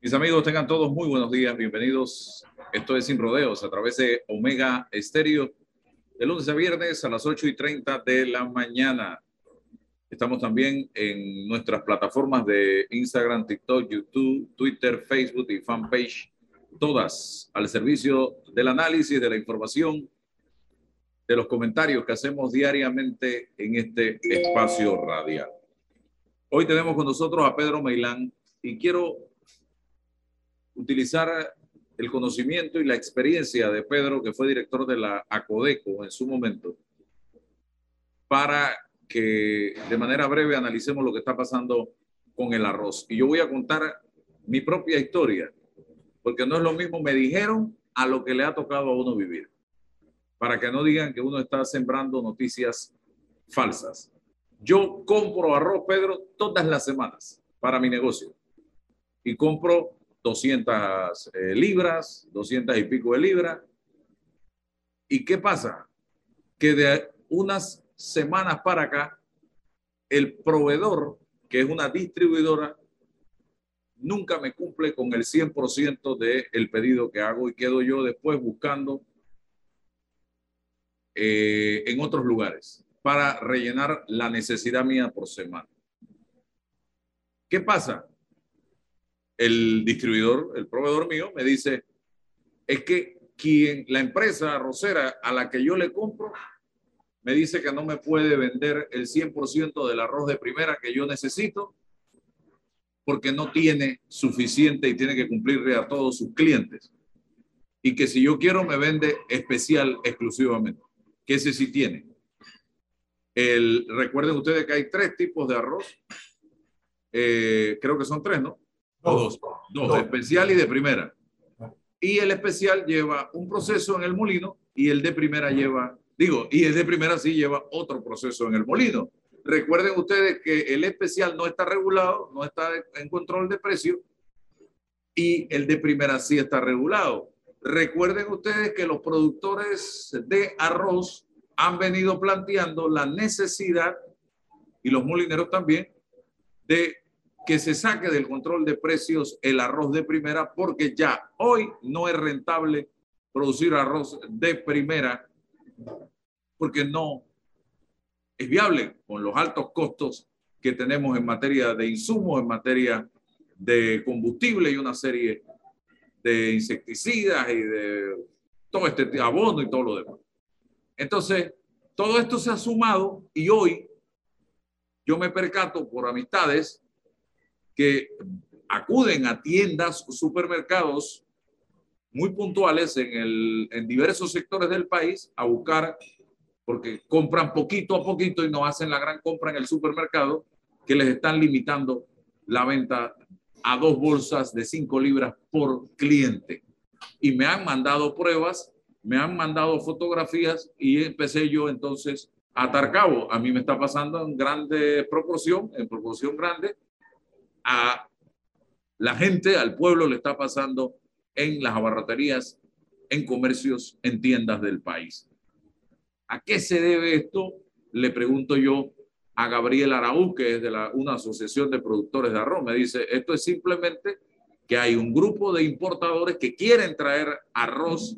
Mis amigos, tengan todos muy buenos días, bienvenidos. Esto es Sin Rodeos a través de Omega Estéreo, de lunes a viernes a las 8 y 30 de la mañana. Estamos también en nuestras plataformas de Instagram, TikTok, YouTube, Twitter, Facebook y fanpage, todas al servicio del análisis, de la información, de los comentarios que hacemos diariamente en este espacio radial. Hoy tenemos con nosotros a Pedro Meilán y quiero utilizar el conocimiento y la experiencia de Pedro, que fue director de la ACODECO en su momento, para que de manera breve analicemos lo que está pasando con el arroz. Y yo voy a contar mi propia historia, porque no es lo mismo me dijeron a lo que le ha tocado a uno vivir, para que no digan que uno está sembrando noticias falsas. Yo compro arroz, Pedro, todas las semanas para mi negocio y compro 200 eh, libras, 200 y pico de libras. ¿Y qué pasa? Que de unas semanas para acá, el proveedor, que es una distribuidora, nunca me cumple con el 100% del el pedido que hago y quedo yo después buscando eh, en otros lugares para rellenar la necesidad mía por semana. ¿Qué pasa? El distribuidor, el proveedor mío, me dice, es que quien, la empresa arrocera a la que yo le compro, me dice que no me puede vender el 100% del arroz de primera que yo necesito porque no tiene suficiente y tiene que cumplirle a todos sus clientes. Y que si yo quiero me vende especial exclusivamente, que ese sí tiene. El, recuerden ustedes que hay tres tipos de arroz. Eh, creo que son tres, ¿no? Dos, dos, especial y de primera. Y el especial lleva un proceso en el molino y el de primera lleva, digo, y el de primera sí lleva otro proceso en el molino. Recuerden ustedes que el especial no está regulado, no está en control de precio y el de primera sí está regulado. Recuerden ustedes que los productores de arroz han venido planteando la necesidad, y los molineros también, de que se saque del control de precios el arroz de primera porque ya hoy no es rentable producir arroz de primera porque no es viable con los altos costos que tenemos en materia de insumos, en materia de combustible y una serie de insecticidas y de todo este abono y todo lo demás. Entonces, todo esto se ha sumado y hoy yo me percato por amistades que acuden a tiendas, supermercados muy puntuales en, el, en diversos sectores del país a buscar, porque compran poquito a poquito y no hacen la gran compra en el supermercado, que les están limitando la venta a dos bolsas de cinco libras por cliente. Y me han mandado pruebas, me han mandado fotografías y empecé yo entonces a atar cabo. A mí me está pasando en grande proporción, en proporción grande, a la gente, al pueblo le está pasando en las abarroterías, en comercios, en tiendas del país. ¿A qué se debe esto? Le pregunto yo a Gabriel Araúz, que es de una asociación de productores de arroz. Me dice, esto es simplemente que hay un grupo de importadores que quieren traer arroz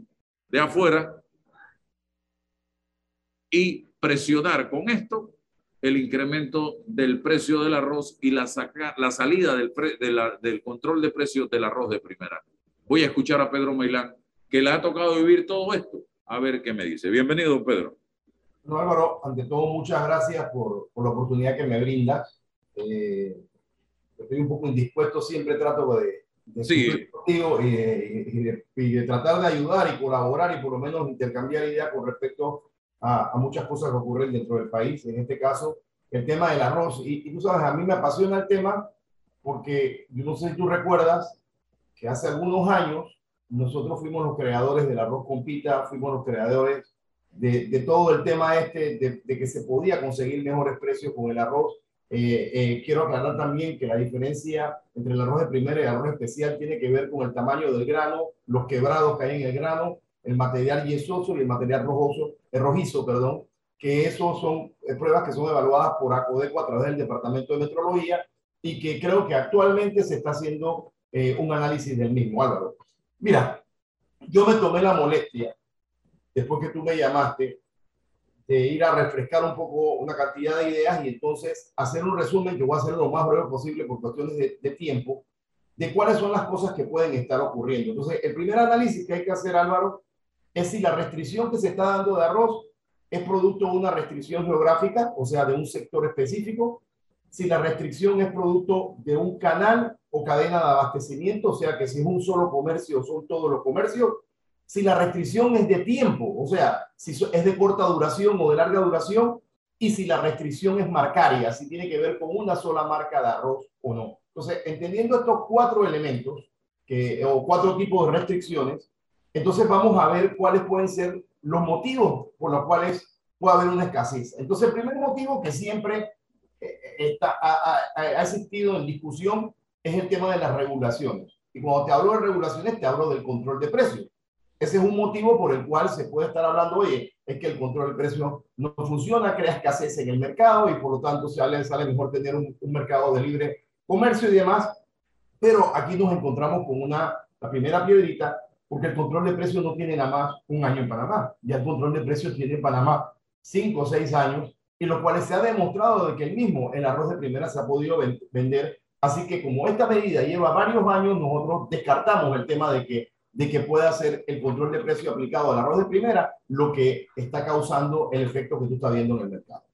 de afuera y presionar con esto el incremento del precio del arroz y la, la salida del, del control de precios del arroz de primera. Voy a escuchar a Pedro Meilán, que le ha tocado vivir todo esto. A ver qué me dice. Bienvenido, Pedro. No, Álvaro, ante todo, muchas gracias por, por la oportunidad que me brindas. Eh, estoy un poco indispuesto, siempre trato de, de sí. contigo y, de, y de tratar de ayudar y colaborar y por lo menos intercambiar ideas con respecto a, muchas cosas que ocurren dentro del país, en este caso el tema del arroz. Y, y, tú sabes, a mí me apasiona el tema porque yo no sé si tú recuerdas que hace algunos años nosotros fuimos los creadores del arroz con pita, fuimos los creadores de, todo el tema este, de, que se podía conseguir mejores precios con el arroz. Eh, eh, quiero aclarar también que la diferencia entre el arroz de primera y el arroz especial tiene que ver con el tamaño del grano, los quebrados que hay en el grano el material yesoso y el material rojoso, rojizo, perdón, que esos son pruebas que son evaluadas por ACODECO a través del Departamento de Metrología y que creo que actualmente se está haciendo eh, un análisis del mismo, Álvaro. Mira, yo me tomé la molestia, después que tú me llamaste, de ir a refrescar un poco una cantidad de ideas y entonces hacer un resumen que voy a hacer lo más breve posible por cuestiones de, de tiempo, de cuáles son las cosas que pueden estar ocurriendo. Entonces, el primer análisis que hay que hacer, Álvaro, es si la restricción que se está dando de arroz es producto de una restricción geográfica, o sea, de un sector específico, si la restricción es producto de un canal o cadena de abastecimiento, o sea, que si es un solo comercio son todos los comercios, si la restricción es de tiempo, o sea, si es de corta duración o de larga duración, y si la restricción es marcaria, si tiene que ver con una sola marca de arroz o no. Entonces, entendiendo estos cuatro elementos o cuatro tipos de restricciones, entonces vamos a ver cuáles pueden ser los motivos por los cuales puede haber una escasez. Entonces, el primer motivo que siempre eh, está, ha, ha, existido en discusión es el tema de las regulaciones. Y cuando te hablo de regulaciones, te hablo del control de precios. Ese es un motivo por el cual se puede estar hablando, oye, es que el control de precios no funciona, crea escasez en el mercado y por lo tanto sale, sale mejor tener un, un mercado de libre comercio y demás. Pero aquí nos encontramos con una, la primera piedrita porque el control de precios no tiene nada más un año en Panamá. Ya el control de precios tiene en Panamá cinco o seis años, y los cuales se ha demostrado de que el mismo, el arroz de primera, se ha podido vender. Así que como esta medida lleva varios años, nosotros descartamos el tema de que, de que pueda ser el control de precio aplicado al arroz de primera lo que está causando el efecto que tú estás viendo en el mercado.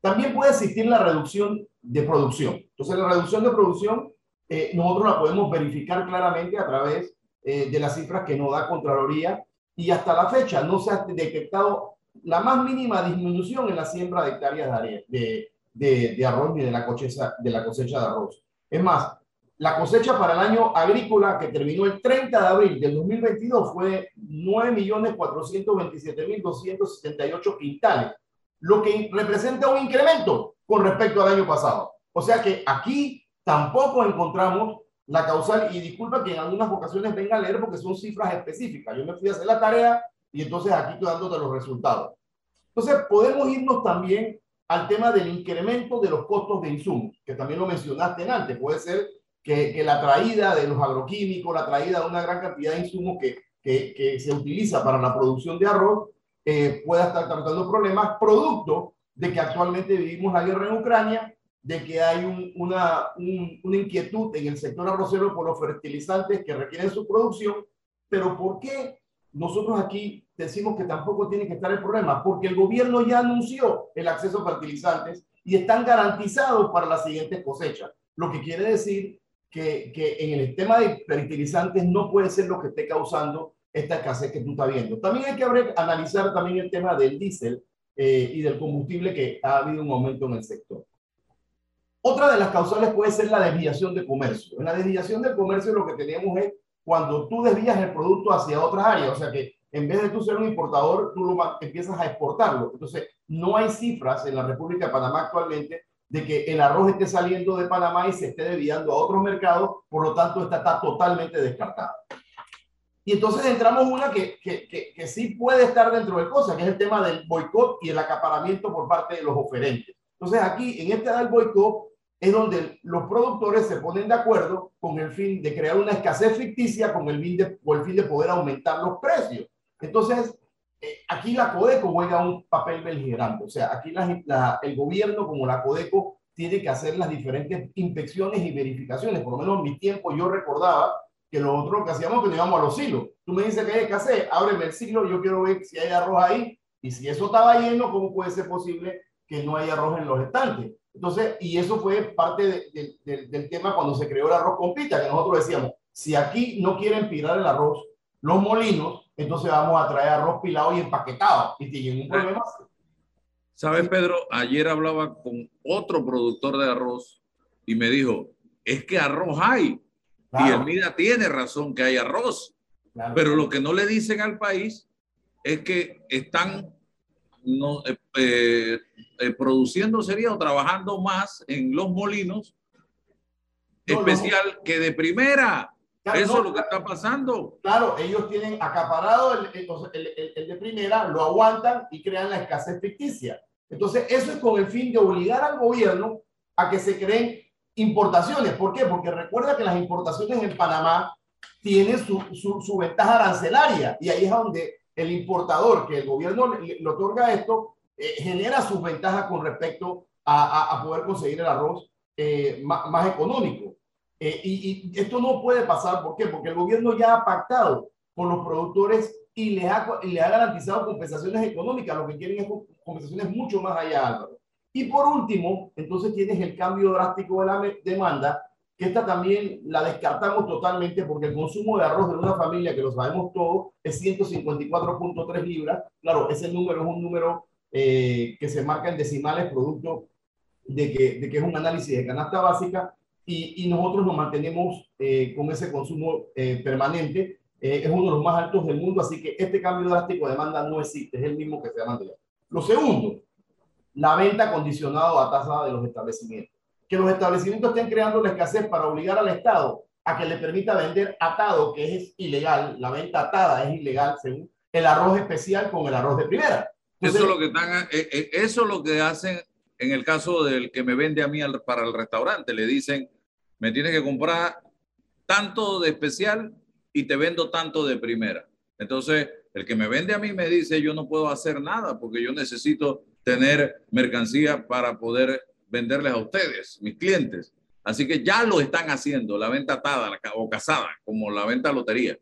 También puede existir la reducción de producción. Entonces, la reducción de producción eh, nosotros la podemos verificar claramente a través eh, de las cifras que nos da Contraloría y hasta la fecha no se ha detectado la más mínima disminución en la siembra de hectáreas de, de, arroz ni de la, cosecha, de la cosecha de arroz. Es más, la cosecha para el año agrícola que terminó el 30 de abril del 2022 fue 9.427.278 quintales, lo que representa un incremento con respecto al año pasado. O sea que aquí tampoco encontramos la causal, y disculpa que en algunas ocasiones venga a leer porque son cifras específicas. Yo me fui a hacer la tarea y entonces aquí estoy dándote los resultados. Entonces, podemos irnos también al tema del incremento de los costos de insumos, que también lo mencionaste antes. Puede ser que, que la traída de los agroquímicos, la traída de una gran cantidad de insumos que, que, que se utiliza para la producción de arroz, eh, pueda estar tratando problemas producto de que actualmente vivimos la guerra en Ucrania de que hay un, una, una inquietud en el sector arrocero por los fertilizantes que requieren su producción, pero ¿por qué nosotros aquí decimos que tampoco tiene que estar el problema? Porque el gobierno ya anunció el acceso a fertilizantes y están garantizados para las siguientes cosechas, lo que quiere decir que, que en el tema de fertilizantes no puede ser lo que esté causando esta escasez que tú estás viendo. También hay que analizar también el tema del diésel eh, y del combustible que ha habido un aumento en el sector. Otra de las causales puede ser la desviación de comercio. En la desviación de comercio lo que tenemos es cuando tú desvías el producto hacia otras áreas, o sea que en vez de tú ser un importador, tú lo empiezas a exportarlo. Entonces, no hay cifras en la República de Panamá actualmente de que el arroz esté saliendo de Panamá y se esté desviando a otros mercados, por lo tanto, esta está totalmente descartada. Y entonces entramos una que, que, que, que sí puede estar dentro de cosas, que es el tema del boicot y el acaparamiento por parte de los oferentes. Entonces aquí, en este del boicot, es donde los productores se ponen de acuerdo con el fin de crear una escasez ficticia con el fin de, con el fin de poder aumentar los precios. Entonces, eh, aquí la Codeco juega un papel beligerante. O sea, aquí la, la, el gobierno como la Codeco tiene que hacer las diferentes inspecciones y verificaciones. Por lo menos en mi tiempo yo recordaba que lo otro que hacíamos que nos íbamos a los silos. Tú me dices que hay escasez, ábreme el silo, yo quiero ver si hay arroz ahí. Y si eso estaba lleno, ¿cómo puede ser posible que no haya arroz en los estantes? Entonces, y eso fue parte de, de, del tema cuando se creó el arroz con pita, que nosotros decíamos, si aquí no quieren pilar el arroz, los molinos, entonces vamos a traer arroz pilado y empaquetado. Y tienen un problema. ¿Sabes, Pedro? Ayer hablaba con otro productor de arroz y me dijo, es que arroz hay. Claro. Y el MIDA tiene razón que hay arroz. Claro. Pero lo que no le dicen al país es que están no, eh, eh, eh, produciendo sería o trabajando más en los molinos, no, especial no. que de primera. Claro, Eso es lo que está pasando. Claro, ellos tienen acaparado el, el, el, el, de primera, lo aguantan y crean la escasez ficticia. Entonces, eso es con el fin de obligar al gobierno a que se creen importaciones. ¿Por qué? Porque recuerda que las importaciones en Panamá tienen su, su, ventaja arancelaria y ahí es donde el importador, que el gobierno le, otorga esto, eh, genera sus ventajas con respecto a, a, poder conseguir el arroz eh, más, económico. Eh, y, y, esto no puede pasar, ¿por qué? Porque el gobierno ya ha pactado con los productores y les ha, le ha garantizado compensaciones económicas. Lo que quieren es compensaciones mucho más allá, Álvaro. Y por último, entonces tienes el cambio drástico de la demanda, que esta también la descartamos totalmente porque el consumo de arroz de una familia, que lo sabemos todos, es 154.3 libras. Claro, ese número es un número eh, que se marca en decimales, producto de que, de que es un análisis de canasta básica, y, y nosotros nos mantenemos eh, con ese consumo eh, permanente. es uno de los más altos del mundo, así que este cambio drástico de demanda no existe, es el mismo que se ha mantenido. Lo segundo, la venta condicionada a tasa de los establecimientos. Que los establecimientos estén creando la escasez para obligar al Estado a que le permita vender atado, que es ilegal, la venta atada es ilegal según el arroz especial con el arroz de primera. eso, es lo que están, eh, eh, eso es lo que hacen en el caso del que me vende a mí para el restaurante. Le dicen, me tienes que comprar tanto de especial y te vendo tanto de primera. Entonces, el que me vende a mí me dice, yo no puedo hacer nada porque yo necesito tener mercancía para poder venderles a ustedes, mis clientes. Así que ya lo están haciendo, la venta atada o casada, como la venta lotería.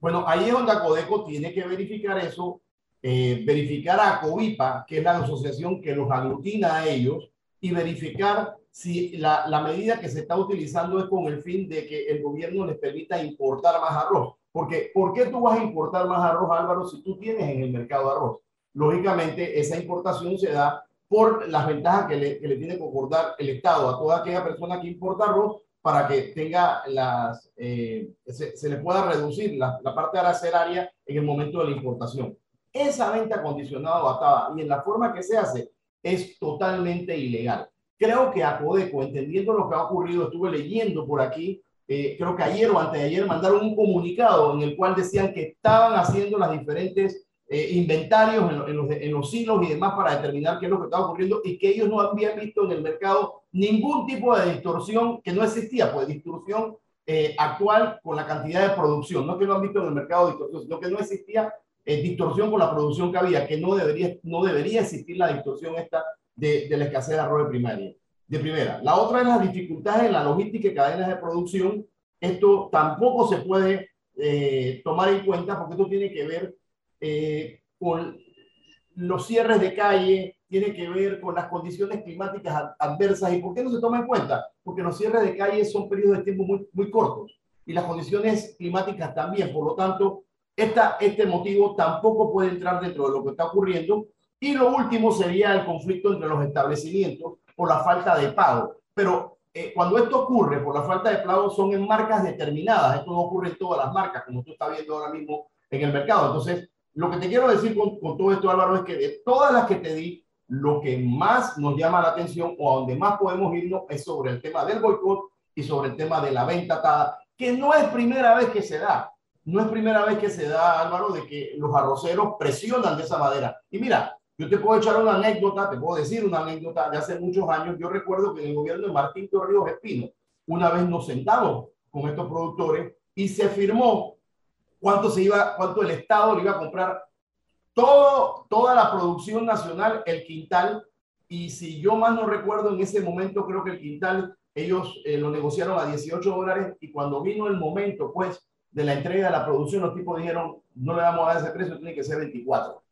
Bueno, ahí es donde Codeco tiene que verificar eso, eh, verificar a Covipa, que es la asociación que los aglutina a ellos, y verificar si la, la medida que se está utilizando es con el fin de que el gobierno les permita importar más arroz. Porque, ¿por qué tú vas a importar más arroz, Álvaro, si tú tienes en el mercado arroz? lógicamente esa importación se da por las ventajas que le, que le tiene que acordar el Estado a toda aquella persona que importa arroz para que tenga las, eh, se, le pueda reducir la, la, parte arancelaria en el momento de la importación. Esa venta condicionada o atada y en la forma que se hace es totalmente ilegal. Creo que a Codeco, entendiendo lo que ha ocurrido, estuve leyendo por aquí, eh, creo que ayer o antes de ayer mandaron un comunicado en el cual decían que estaban haciendo las diferentes eh, inventarios en, los, en, los, hilos y demás para determinar qué es lo que estaba ocurriendo y que ellos no habían visto en el mercado ningún tipo de distorsión que no existía, pues distorsión eh, actual con la cantidad de producción, no que no han visto en el mercado distorsión, sino que no existía eh, distorsión con la producción que había, que no debería, no debería existir la distorsión esta de, de la escasez de arroz de primaria. De primera. La otra es las dificultades en la logística y cadenas de producción. Esto tampoco se puede tomar en cuenta porque esto tiene que ver eh, con los cierres de calle, tiene que ver con las condiciones climáticas adversas. ¿Y por qué no se toma en cuenta? Porque los cierres de calle son periodos de tiempo muy, muy cortos y las condiciones climáticas también. Por lo tanto, esta, este motivo tampoco puede entrar dentro de lo que está ocurriendo. Y lo último sería el conflicto entre los establecimientos por la falta de pago. Pero eh, cuando esto ocurre por la falta de pago son en marcas determinadas. Esto no ocurre en todas las marcas, como tú estás viendo ahora mismo en el mercado. Entonces, lo que te quiero decir con, todo esto, Álvaro, es que de todas las que te di, lo que más nos llama la atención o a donde más podemos irnos es sobre el tema del boicot y sobre el tema de la venta atada, que no es primera vez que se da. No es primera vez que se da, Álvaro, de que los arroceros presionan de esa manera. Y mira, yo te puedo echar una anécdota, te puedo decir una anécdota de hace muchos años. Yo recuerdo que en el gobierno de Martín Torrijos Espino, una vez nos sentamos con estos productores y se firmó cuánto se iba, cuánto el Estado le iba a comprar todo, toda la producción nacional, el quintal. Y si yo más no recuerdo, en ese momento creo que el quintal ellos eh, lo negociaron a 18 dólares y cuando vino el momento, pues, de la entrega de la producción, los tipos dijeron, no le vamos a ese precio, tiene que ser 24.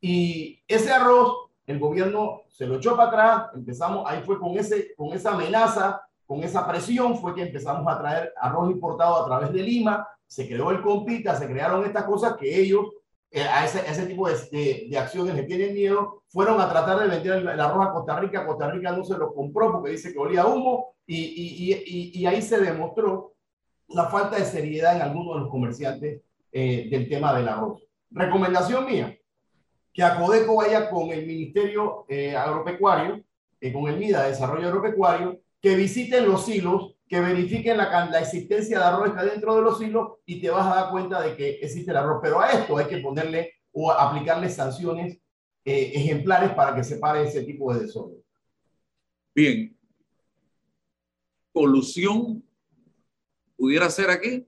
Y ese arroz, el gobierno se lo echó para atrás, empezamos, ahí fue con, ese, con esa amenaza, con esa presión, fue que empezamos a traer arroz importado a través de Lima, se creó el compita, se crearon estas cosas que ellos eh, a, ese, tipo de, de, acciones le tienen miedo, fueron a tratar de vender el, arroz a Costa Rica, Costa Rica no se lo compró porque dice que olía humo. Y, ahí se demostró la falta de seriedad en algunos de los comerciantes eh, del tema del arroz. Recomendación mía, que Acodeco vaya con el Ministerio eh, Agropecuario, con el MIDA, Desarrollo Agropecuario, que visiten los silos que verifiquen la, la existencia de arroz que está dentro de los hilos y te vas a dar cuenta de que existe el arroz. Pero a esto hay que ponerle o aplicarle sanciones eh, ejemplares para que se pare ese tipo de desorden. Bien. colusión pudiera ser aquí?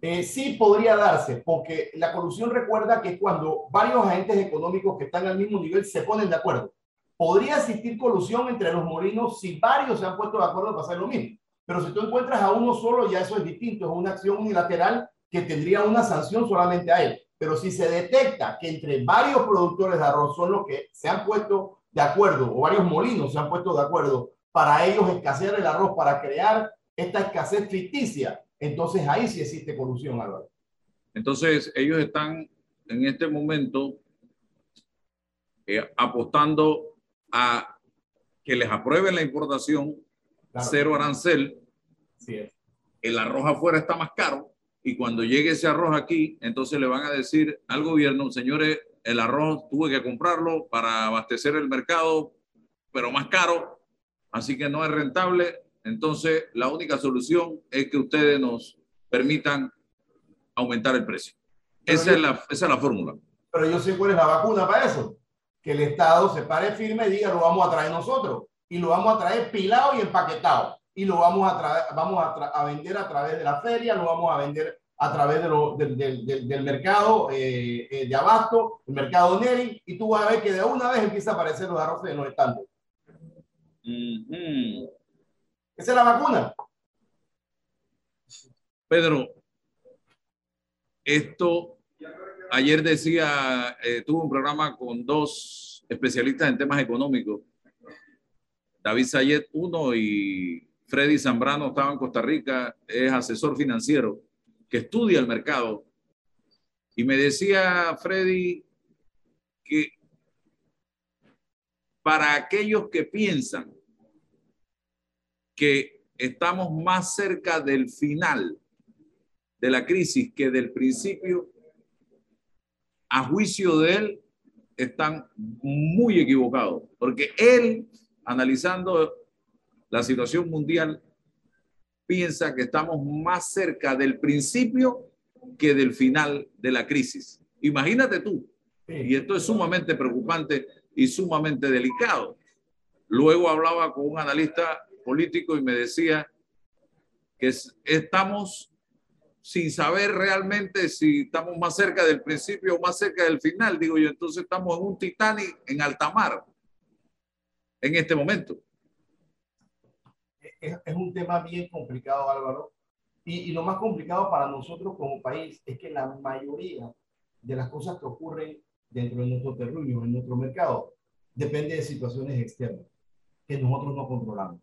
Eh, sí podría darse, porque la colusión recuerda que cuando varios agentes económicos que están al mismo nivel se ponen de acuerdo. Podría existir colusión entre los molinos si varios se han puesto de acuerdo para hacer lo mismo. Pero si tú encuentras a uno solo, ya eso es distinto, es una acción unilateral que tendría una sanción solamente a él. Pero si se detecta que entre varios productores de arroz son los que se han puesto de acuerdo, o varios molinos se han puesto de acuerdo para ellos escasear el arroz, para crear esta escasez ficticia, entonces ahí sí existe colusión, Álvaro. Entonces, ellos están en este momento eh, apostando a que les aprueben la importación, cero arancel. El arroz afuera está más caro y cuando llegue ese arroz aquí, entonces le van a decir al gobierno, señores, el arroz tuve que comprarlo para abastecer el mercado, pero más caro, así que no es rentable, entonces, la única solución es que ustedes nos permitan aumentar el precio. Esa, es la, esa es la fórmula. Pero yo sé cuál es la vacuna para eso. Que el Estado se pare firme y diga, lo vamos a traer nosotros. Y lo vamos a traer pilado y empaquetado. Y lo vamos a, traer, vamos a, vender a través de la feria, lo vamos a vender a través de lo, del, del, del, mercado eh, eh, de abasto, el mercado Neri, y tú vas a ver que de una vez empieza a aparecer los arroces en los estantes. Esa es la vacuna. Pedro, esto, ayer decía, eh, tuve un programa con dos especialistas en temas económicos, David Sayet, uno, y Freddy Zambrano, estaba en Costa Rica, es asesor financiero que estudia el mercado. Y me decía Freddy que para aquellos que piensan que estamos más cerca del final de la crisis que del principio, a juicio de él, están muy equivocados, porque él, analizando la situación mundial, piensa que estamos más cerca del principio que del final de la crisis. Imagínate tú, y esto es sumamente preocupante y sumamente delicado. Luego hablaba con un analista político y me decía que estamos sin saber realmente si estamos más cerca del principio o más cerca del final. Digo yo, entonces estamos en un Titanic en alta mar en este momento. Es, es un tema bien complicado, Álvaro. Y, y, lo más complicado para nosotros como país es que la mayoría de las cosas que ocurren dentro de nuestro terruño, en nuestro mercado, depende de situaciones externas que nosotros no controlamos.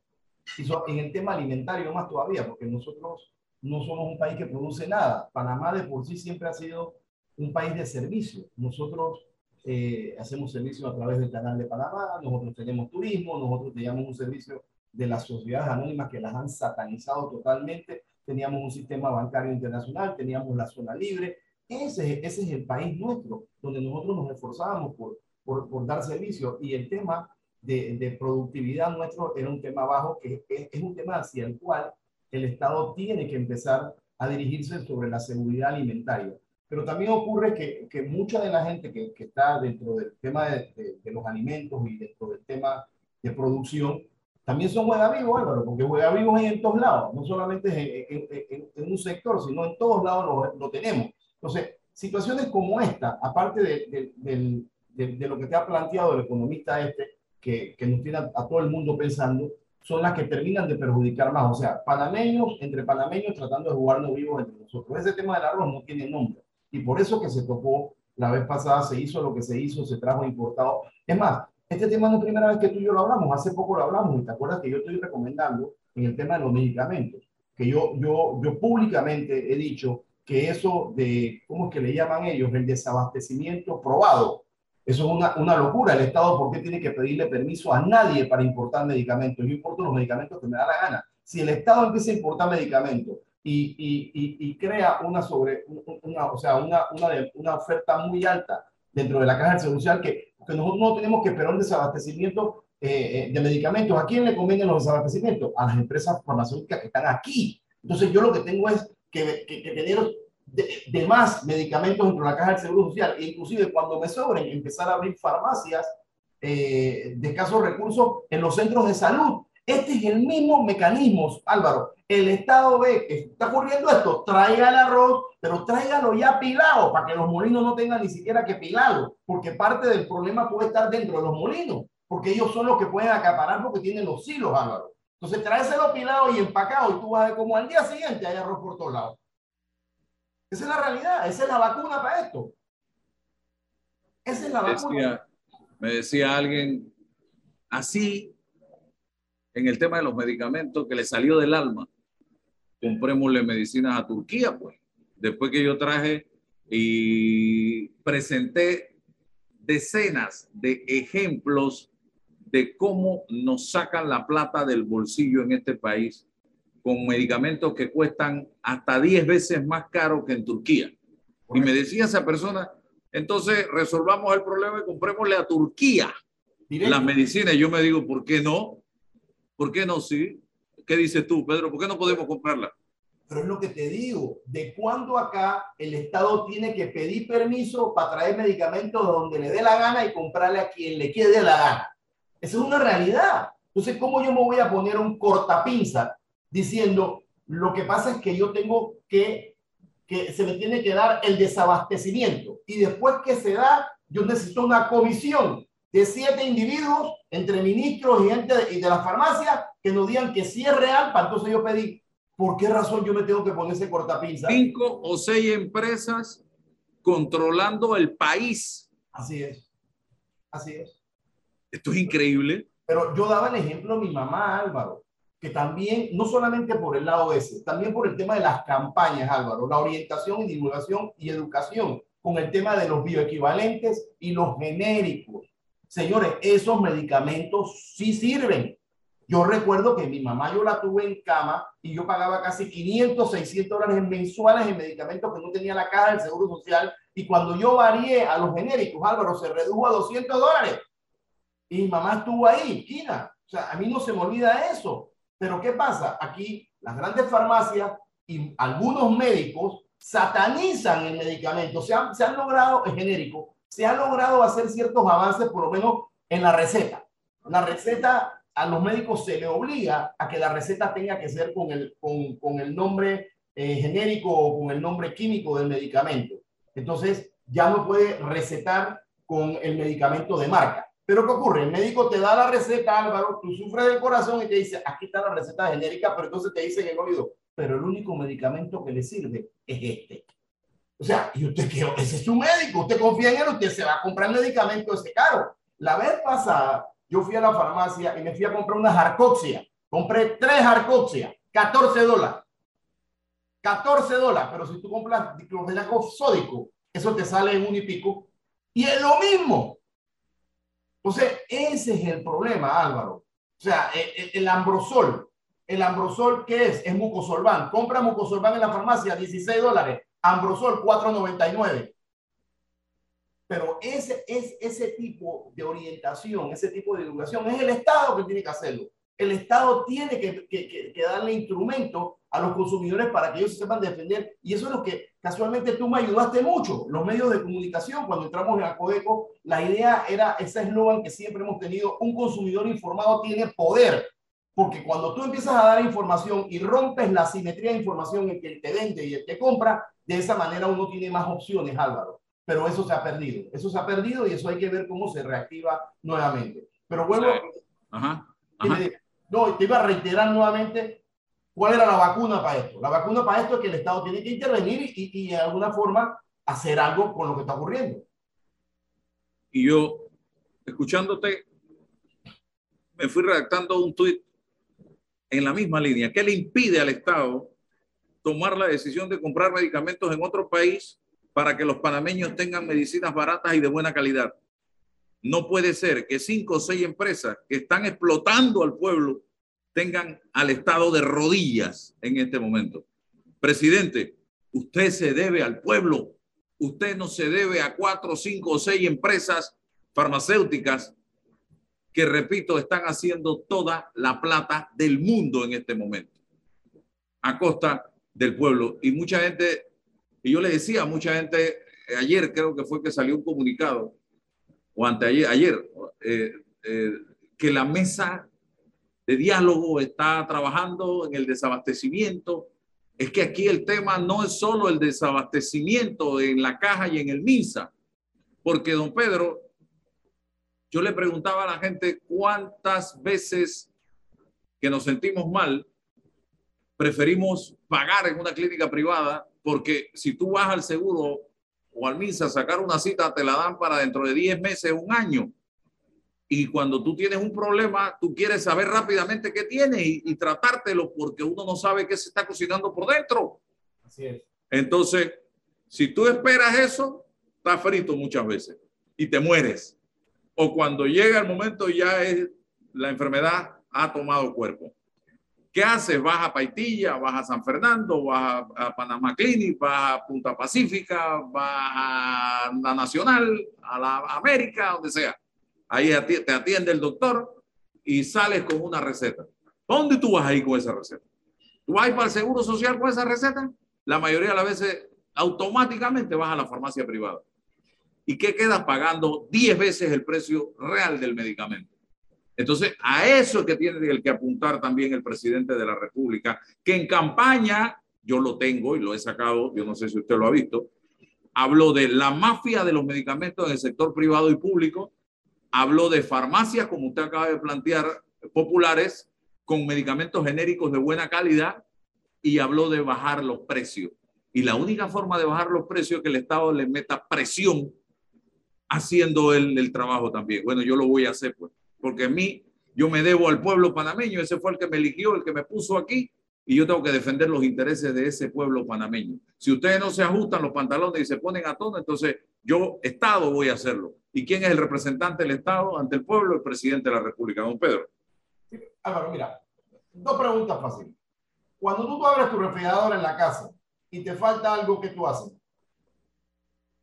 Y en el tema alimentario más todavía, porque nosotros no somos un país que produce nada. Panamá de por sí siempre ha sido un país de servicio. Nosotros eh, hacemos servicio a través del canal de Panamá, nosotros tenemos turismo, nosotros teníamos un servicio de las sociedades anónimas que las han satanizado totalmente, teníamos un sistema bancario internacional, teníamos la zona libre. Ese, ese es el país nuestro, donde nosotros nos esforzábamos por, por, por dar servicio. Y el tema de, productividad nuestro era un tema bajo, que es, un tema hacia el cual el Estado tiene que empezar a dirigirse sobre la seguridad alimentaria. Pero también ocurre que, que mucha de la gente que, está dentro del tema de, los alimentos y dentro del tema de producción, también son juega vivos, Álvaro, porque juega vivos en todos lados, no solamente en, en, un sector, sino en todos lados lo, lo, tenemos. Entonces, situaciones como esta, aparte de, de, lo que te ha planteado el economista este, que, que nos tiene a, todo el mundo pensando, son las que terminan de perjudicar más. O sea, panameños entre panameños tratando de jugarnos vivos entre nosotros. Ese tema del arroz no tiene nombre. Y por eso que se tocó la vez pasada, se hizo lo que se hizo, se trajo importado. Es más, este tema no es primera vez que tú y yo lo hablamos, hace poco lo hablamos y te acuerdas que yo estoy recomendando en el tema de los medicamentos, que yo, yo, yo públicamente he dicho que eso de, ¿cómo es que le llaman ellos? El desabastecimiento probado eso es una, una, locura. El Estado, ¿por qué tiene que pedirle permiso a nadie para importar medicamentos? Yo importo los medicamentos que me da la gana. Si el Estado empieza a importar medicamentos y, y, y, crea una, sobre, una, o sea, una, una, oferta muy alta dentro de la caja del Seguro Social, que, que nosotros no tenemos que esperar un desabastecimiento eh, eh, de medicamentos. ¿A quién le convienen los desabastecimientos? A las empresas farmacéuticas que están aquí. Entonces, yo lo que tengo es que, que, que tener de, más medicamentos dentro de la caja del Seguro Social, e inclusive cuando me sobren, empezar a abrir farmacias eh, de escasos recursos en los centros de salud, Este es el mismo mecanismo, Álvaro. El Estado ve que está ocurriendo esto, traiga el arroz, pero tráigalo ya pilado para que los molinos no tengan ni siquiera que pilarlo, porque parte del problema puede estar dentro de los molinos, porque ellos son los que pueden acaparar porque tienen los silos, Álvaro. Entonces, tráeselo pilado y empacado y tú vas a ver cómo al día siguiente hay arroz por todos lados. Esa es la realidad, esa es la vacuna para esto. Esa es la vacuna. me decía alguien, así en el tema de los medicamentos que le salió del alma. Comprémosle medicinas a Turquía, pues. Después que yo traje y presenté decenas de ejemplos de cómo nos sacan la plata del bolsillo en este país con medicamentos que cuestan hasta 10 veces más caro que en Turquía. Y me decía esa persona, entonces resolvamos el problema y comprémosle a Turquía las medicinas. Yo me digo, ¿por qué no? ¿Por qué no sí? ¿Qué dices tú, Pedro? ¿Por qué no podemos comprarla? Pero es lo que te digo, ¿de cuándo acá el Estado tiene que pedir permiso para traer medicamentos donde le dé la gana y comprarle a quien le quede la gana? Esa es una realidad. Entonces, ¿cómo yo me voy a poner un cortapinza diciendo lo que pasa es que yo tengo que, que se me tiene que dar el desabastecimiento y después que se da, yo necesito una comisión de siete individuos entre ministros y gente de, de la farmacia que nos digan que sí es real, para entonces yo pedí, ¿por qué razón yo me tengo que poner ese cortapinza? Cinco o seis empresas controlando el país. Así es, así es. Esto es increíble. Pero yo daba el ejemplo a mi mamá, Álvaro, que también, no solamente por el lado ese, también por el tema de las campañas, Álvaro, la orientación y divulgación y educación con el tema de los bioequivalentes y los genéricos Señores, esos medicamentos sí sirven. Yo recuerdo que mi mamá yo la tuve en cama y yo pagaba casi 500, 600 dólares mensuales en medicamentos que no tenía la caja del Seguro Social. Y cuando yo varié a los genéricos, Álvaro, se redujo a 200 dólares. Y mi mamá estuvo ahí, Kina. O sea, a mí no se me olvida eso. Pero ¿qué pasa? Aquí las grandes farmacias y algunos médicos satanizan el medicamento. Se han, se han logrado, el genérico, se ha logrado hacer ciertos avances, por lo menos en la receta. La receta, a los médicos se le obliga a que la receta tenga que ser con el, con, con el nombre eh, genérico o con el nombre químico del medicamento. Entonces, ya no puede recetar con el medicamento de marca. Pero ¿qué ocurre? El médico te da la receta, Álvaro, tú sufres del corazón y te dice, aquí está la receta genérica, pero entonces te dice en el oído, pero el único medicamento que le sirve es este. O sea, y usted que ese es su médico, usted confía en él, usted se va a comprar medicamento ese caro. La vez pasada, yo fui a la farmacia y me fui a comprar una jarcoxia. Compré tres jarcoxia, 14 dólares. 14 dólares, pero si tú compras diclofenaco sódico, eso te sale en un y pico. Y es lo mismo. Entonces, ese es el problema, Álvaro. O sea, el, el ambrosol. El ambrosol, ¿qué es? Es mucosolván. Compra mucosolván en la farmacia, 16 dólares. Ambrosol 499. Pero ese, es, ese tipo de orientación, ese tipo de educación, es el Estado que tiene que hacerlo. El Estado tiene que, que, que, darle instrumentos a los consumidores para que ellos se sepan defender. Y eso es lo que casualmente tú me ayudaste mucho. Los medios de comunicación, cuando entramos en Acodeco, la idea era ese eslogan que siempre hemos tenido, un consumidor informado tiene poder. Porque cuando tú empiezas a dar información y rompes la simetría de información en que te vende y el que compra, de esa manera uno tiene más opciones, Álvaro. Pero eso se ha perdido. Eso se ha perdido y eso hay que ver cómo se reactiva nuevamente. Pero bueno, ajá, no, te iba a reiterar nuevamente cuál era la vacuna para esto. La vacuna para esto es que el Estado tiene que intervenir y, y de alguna forma hacer algo con lo que está ocurriendo. Y yo, escuchándote, me fui redactando un tuit en la misma línea. ¿Qué le impide al Estado tomar la decisión de comprar medicamentos en otro país para que los panameños tengan medicinas baratas y de buena calidad. No puede ser que cinco o seis empresas que están explotando al pueblo tengan al Estado de rodillas en este momento. Presidente, usted se debe al pueblo. Usted no se debe a cuatro, cinco o seis empresas farmacéuticas que, repito, están haciendo toda la plata del mundo en este momento a costa del pueblo. Y mucha gente, y yo le decía a mucha gente, eh, ayer creo que fue que salió un comunicado, o anteayer, ayer, eh, eh, que la mesa de diálogo está trabajando en el desabastecimiento. Es que aquí el tema no es solo el desabastecimiento en la caja y en el MINSA, porque don Pedro, yo le preguntaba a la gente cuántas veces que nos sentimos mal, preferimos pagar en una clínica privada, porque si tú vas al seguro o al MINSA a sacar una cita, te la dan para dentro de 10 meses, un año. Y cuando tú tienes un problema, tú quieres saber rápidamente qué tienes y, y tratártelo porque uno no sabe qué se está cocinando por dentro. Así es. Entonces, si tú esperas eso, estás frito muchas veces y te mueres. O cuando llega el momento ya es la enfermedad ha tomado cuerpo. ¿Qué haces? Vas a Paitilla, vas a San Fernando, vas a, Panamá Clinic, vas a Punta Pacífica, vas a la Nacional, a la América, donde sea. Ahí te atiende el doctor y sales con una receta. ¿Dónde tú vas a ir con esa receta? ¿Tú vas para el Seguro Social con esa receta? La mayoría de las veces automáticamente vas a la farmacia privada. ¿Y qué quedas pagando 10 veces el precio real del medicamento? Entonces, a eso es que tiene el que apuntar también el presidente de la República, que en campaña, yo lo tengo y lo he sacado, yo no sé si usted lo ha visto, habló de la mafia de los medicamentos en el sector privado y público, habló de farmacias, como usted acaba de plantear, populares, con medicamentos genéricos de buena calidad, y habló de bajar los precios. Y la única forma de bajar los precios es que el Estado le meta presión haciendo el, trabajo también. Bueno, yo lo voy a hacer, pues porque a mí yo me debo al pueblo panameño, ese fue el que me eligió, el que me puso aquí, y yo tengo que defender los intereses de ese pueblo panameño. Si ustedes no se ajustan los pantalones y se ponen a tono, entonces yo, Estado, voy a hacerlo. ¿Y quién es el representante del Estado ante el pueblo? El presidente de la República, don Pedro. Álvaro, mira, dos preguntas fáciles. Cuando tú abres tu refrigerador en la casa y te falta algo, ¿qué tú haces?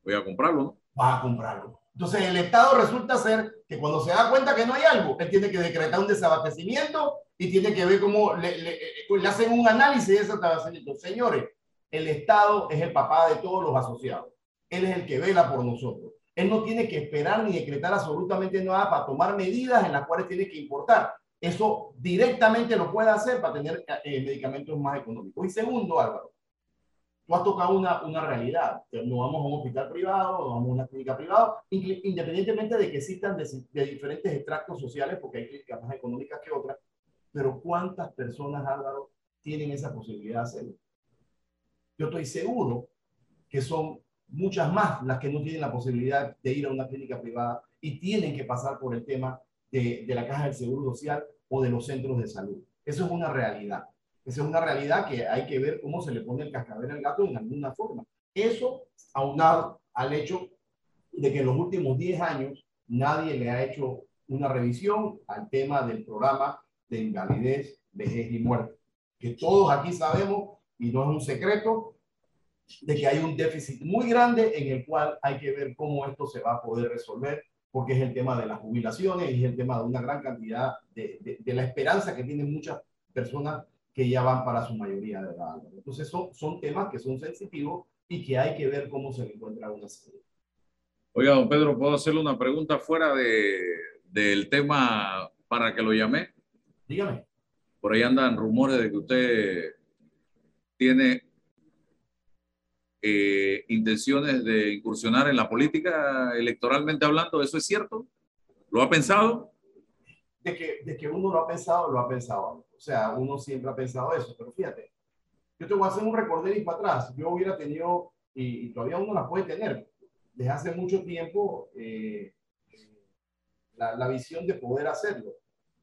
Voy a comprarlo, ¿no? Vas a comprarlo. Entonces el Estado resulta ser que cuando se da cuenta que no hay algo, él tiene que decretar un desabastecimiento y tiene que ver cómo le, le, le hacen un análisis de ese desabastecimiento. Señores, el Estado es el papá de todos los asociados. Él es el que vela por nosotros. Él no tiene que esperar ni decretar absolutamente nada para tomar medidas en las cuales tiene que importar. Eso directamente lo puede hacer para tener eh, medicamentos más económicos. Y segundo, Álvaro, tú has tocado una, una realidad. No vamos a un hospital privado, no vamos a una clínica privada, independientemente de que existan de, de, diferentes extractos sociales, porque hay clínicas más económicas que otras, pero ¿cuántas personas, Álvaro, tienen esa posibilidad de hacerlo? Yo estoy seguro que son muchas más las que no tienen la posibilidad de ir a una clínica privada y tienen que pasar por el tema de, la caja del seguro social o de los centros de salud. Eso es una realidad. Esa es una realidad que hay que ver cómo se le pone el cascabel al gato en alguna forma. Eso aunado al hecho de que en los últimos 10 años nadie le ha hecho una revisión al tema del programa de invalidez, vejez y muerte. Que todos aquí sabemos, y no es un secreto, de que hay un déficit muy grande en el cual hay que ver cómo esto se va a poder resolver, porque es el tema de las jubilaciones y es el tema de una gran cantidad de, de, de la esperanza que tienen muchas personas que ya van para su mayoría de edad. Entonces son, son temas que son sensitivos y que hay que ver cómo se le encuentra una salida. Oiga, don Pedro, ¿puedo hacerle una pregunta fuera de, del tema para que lo llamé? Dígame. Por ahí andan rumores de que usted tiene eh, intenciones de incursionar en la política electoralmente hablando. ¿Eso es cierto? ¿Lo ha pensado? De que, de que uno lo ha pensado, lo ha pensado. O sea, uno siempre ha pensado eso, pero fíjate, yo te voy a hacer un recorder y para atrás. Yo hubiera tenido, y, todavía uno la puede tener, desde hace mucho tiempo, eh, la, la, visión de poder hacerlo.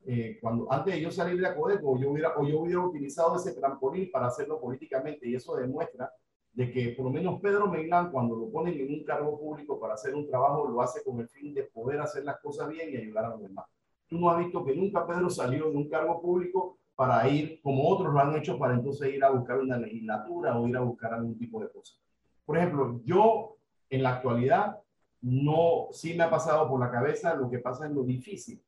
Eh, cuando antes de yo salir de Acodeco, yo hubiera, yo hubiera utilizado ese trampolín para hacerlo políticamente, y eso demuestra de que por lo menos Pedro Meilán, cuando lo ponen en un cargo público para hacer un trabajo, lo hace con el fin de poder hacer las cosas bien y ayudar a los demás. Tú no has visto que nunca Pedro salió de un cargo público para ir, como otros lo han hecho, para entonces ir a buscar una legislatura o ir a buscar algún tipo de cosa. Por ejemplo, yo en la actualidad no, sí me ha pasado por la cabeza lo que pasa en lo difícil,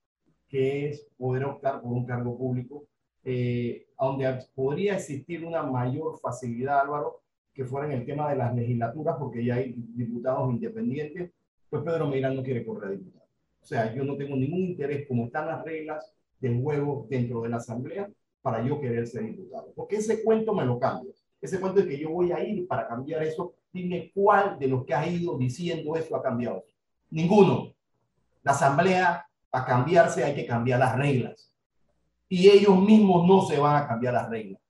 que es poder optar por un cargo público, eh, donde podría existir una mayor facilidad, Álvaro, que fuera en el tema de las legislaturas, porque ya hay diputados independientes, pues Pedro Meirán no quiere correr a diputado. O sea, yo no tengo ningún interés, como están las reglas, de juego dentro de la Asamblea para yo querer ser diputado. Porque ese cuento me lo cambia. Ese cuento de que yo voy a ir para cambiar eso, dime cuál de los que ha ido diciendo eso ha cambiado. Ninguno. La Asamblea, a cambiarse, hay que cambiar las reglas. Y ellos mismos no se van a cambiar las reglas.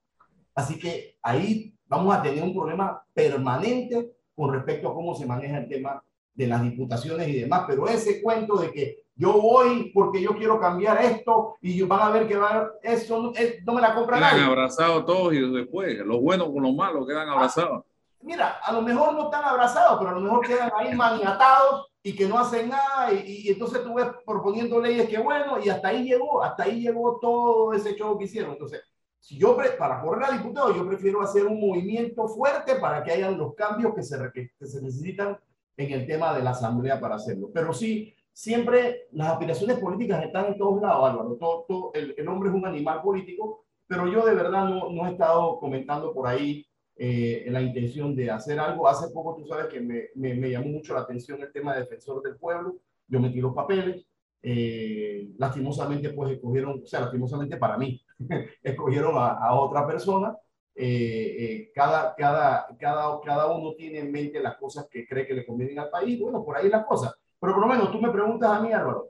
Así que ahí vamos a tener un problema permanente con respecto a cómo se maneja el tema de las diputaciones y demás. Pero ese cuento de que yo voy porque yo quiero cambiar esto y van a ver que va, eso no, me la compra Quedan abrazados todos y después, los buenos con los malos quedan abrazados. mira, a lo mejor no están abrazados, pero a lo mejor quedan ahí maniatados y que no hacen nada y, entonces tú ves proponiendo leyes que bueno y hasta ahí llegó, hasta ahí llegó todo ese show que hicieron. Entonces, si yo para correr a diputado, yo prefiero hacer un movimiento fuerte para que hayan los cambios que se, que se necesitan en el tema de la asamblea para hacerlo. Pero sí, siempre las aspiraciones políticas están en todos lados, Álvaro. Todo, el, el, hombre es un animal político, pero yo de verdad no, no he estado comentando por ahí eh, la intención de hacer algo. Hace poco tú sabes que me, me, llamó mucho la atención el tema de defensor del pueblo. Yo metí los papeles. Eh, lastimosamente, pues escogieron, o sea, lastimosamente para mí, escogieron a, a otra persona. Eh, eh, cada, cada, cada, cada uno tiene en mente las cosas que cree que le convienen al país. Bueno, por ahí las cosas. Pero por lo menos tú me preguntas a mí, Álvaro,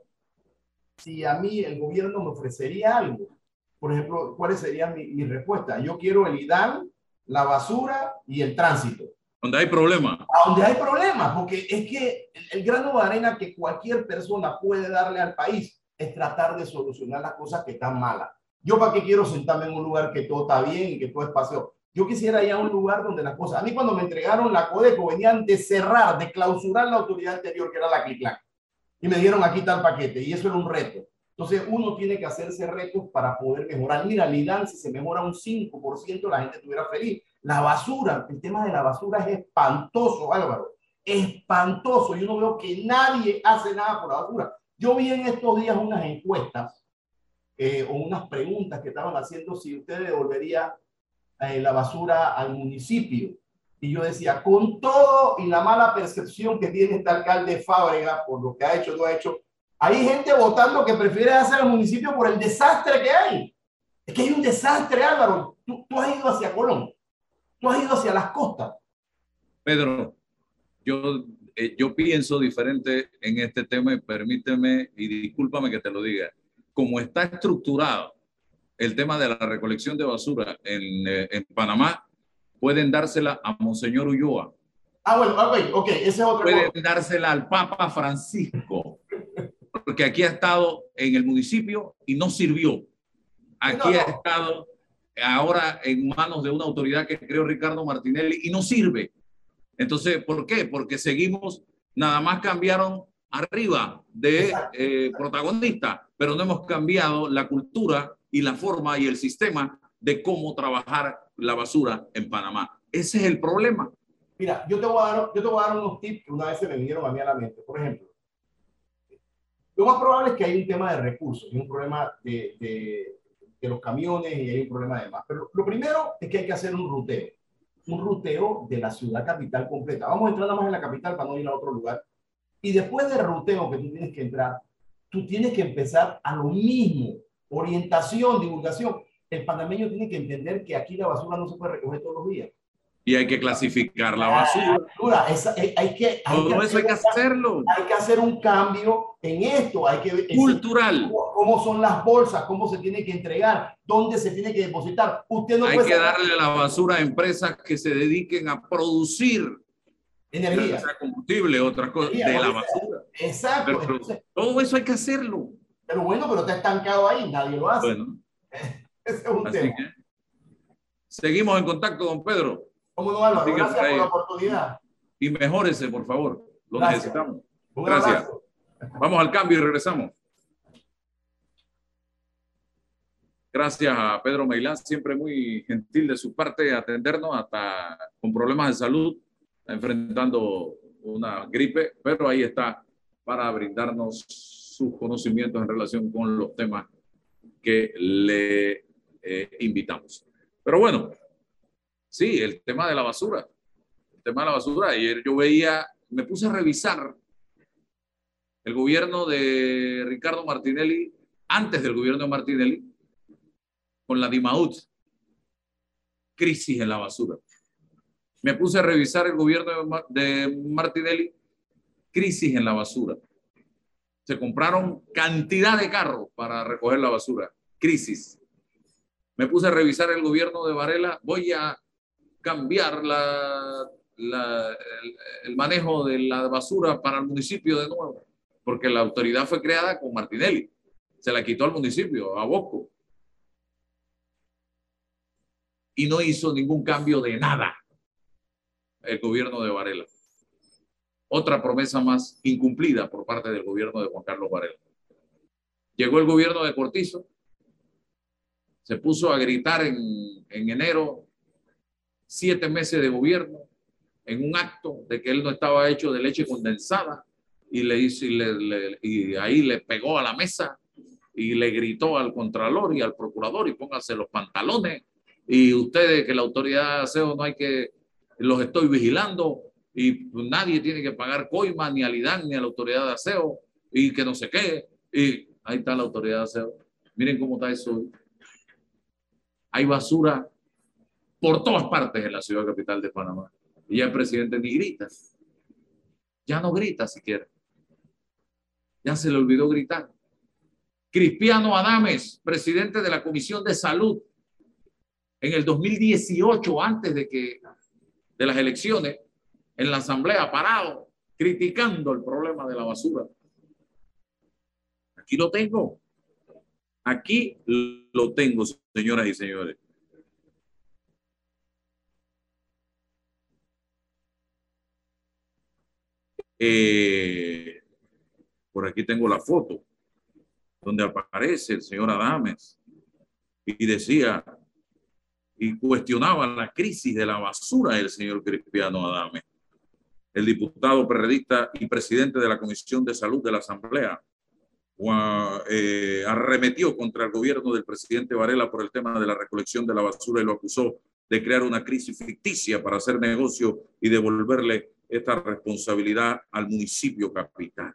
si a mí el gobierno me ofrecería algo, por ejemplo, ¿cuáles serían mi, mi respuesta? Yo quiero el IDAN, la basura y el tránsito. Donde hay problemas. Donde hay problemas, porque es que el, el grano de arena que cualquier persona puede darle al país es tratar de solucionar las cosas que están malas. Yo para qué quiero sentarme en un lugar que todo está bien y que todo es paseo. Yo quisiera ir a un lugar donde las cosas... A mí cuando me entregaron la Codeco venían de cerrar, de clausurar la autoridad anterior, que era la CLICLAC. Y me dieron aquí tal paquete y eso era un reto. Entonces uno tiene que hacerse retos para poder mejorar. Mira, Lidán, si se mejora un 5%, la gente estuviera feliz. La basura, el tema de la basura es espantoso, Álvaro. Espantoso. Yo no veo que nadie hace nada por la basura. Yo vi en estos días unas encuestas eh, o unas preguntas que estaban haciendo si usted devolvería eh, la basura al municipio. Y yo decía, con todo y la mala percepción que tiene este alcalde Fábrega por lo que ha hecho, no ha hecho, hay gente votando que prefiere hacer al municipio por el desastre que hay. Es que hay un desastre, Álvaro. Tú, tú has ido hacia Colón, tú has ido hacia las costas. Pedro, yo, eh, yo pienso diferente en este tema y permíteme y discúlpame que te lo diga. Como está estructurado el tema de la recolección de basura en, eh, en Panamá, pueden dársela a Monseñor Ulloa. Ah, bueno, ok, ok, ese es otro. Pueden dársela al Papa Francisco, porque aquí ha estado en el municipio y no sirvió. Aquí ha estado ahora en manos de una autoridad que creó Ricardo Martinelli y no sirve. Entonces, ¿por qué? Porque seguimos, nada más cambiaron arriba de eh, protagonista, pero no hemos cambiado la cultura y la forma y el sistema de cómo trabajar la basura en Panamá. Ese es el problema. Mira, yo te voy a dar, yo te voy a dar unos tips que una vez se me vinieron a mí a la mente. Por ejemplo, lo más probable es que hay un tema de recursos, hay un problema de, de, de los camiones y hay un problema de más. Pero lo primero es que hay que hacer un ruteo, un ruteo de la ciudad capital completa. Vamos a entrar nada más en la capital para no ir a otro lugar. Y después del ruteo que tú tienes que entrar, tú tienes que empezar a lo mismo, orientación, divulgación. El panameño tiene que entender que aquí la basura no se puede recoger todos los días. Y hay que clasificar la basura. basura esa, hay, hay, que, hay Todo que eso hay que hacerlo. Hay que hacer un cambio en esto. Hay que Cultural. Cómo son las bolsas, cómo se tiene que entregar, dónde se tiene que depositar. Usted no hay puede que darle la basura a empresas que se dediquen a producir energía, sea combustible, otras cosas, de la basura. Exacto. Pero, Entonces, todo eso hay que hacerlo. pero bueno, pero está estancado ahí, nadie lo hace. Bueno, Ese es un así tema. que seguimos en contacto, don Pedro. ¿Cómo no, Álvaro? Gracias por ahí. la oportunidad. Y mejórese, por favor. Lo Gracias. necesitamos. Un Gracias. abrazo. Vamos al cambio y regresamos. Gracias a Pedro Meilán, siempre muy gentil de su parte atendernos hasta con problemas de salud, enfrentando una gripe, pero ahí está para brindarnos sus conocimientos en relación con los temas que le eh, invitamos. Pero bueno, sí, el tema de la basura, el tema de la basura. Ayer yo veía, me puse a revisar el gobierno de Ricardo Martinelli antes del gobierno de Martinelli, con la DIMAUT, crisis en la basura. Me puse a revisar el gobierno de Martinelli, crisis en la basura. Se compraron cantidad de carros para recoger la basura, crisis. Me puse a revisar el gobierno de Varela, voy a cambiar la, el, manejo de la basura para el municipio de nuevo, porque la autoridad fue creada con Martinelli. Se la quitó al municipio, a Bosco. Y no hizo ningún cambio de nada el gobierno de Varela. Otra promesa más incumplida por parte del gobierno de Juan Carlos Varela. Llegó el gobierno de Cortizo, se puso a gritar en, en enero siete meses de gobierno en un acto de que él no estaba hecho de leche condensada y, le hizo, y, ahí le pegó a la mesa y le gritó al contralor y al procurador y pónganse los pantalones y ustedes que la autoridad de aseo no hay que los estoy vigilando y nadie tiene que pagar coima ni al IDAN ni a la autoridad de aseo y que no sé qué. Y ahí está la autoridad de aseo. Miren cómo está eso. Hay basura por todas partes en la ciudad capital de Panamá. Y ya el presidente ni grita. Ya no grita siquiera. Ya se le olvidó gritar. Cristiano Adames, presidente de la Comisión de Salud, en el 2018, antes de que de las elecciones en la asamblea parado criticando el problema de la basura. Aquí lo tengo. Aquí lo tengo, señoras y señores. Eh, por aquí tengo la foto donde aparece el señor Adames y decía, y cuestionaba la crisis de la basura del señor Cristiano Adame. El diputado perredista y presidente de la Comisión de Salud de la Asamblea eh, arremetió contra el gobierno del presidente Varela por el tema de la recolección de la basura y lo acusó de crear una crisis ficticia para hacer negocio y devolverle esta responsabilidad al municipio capital.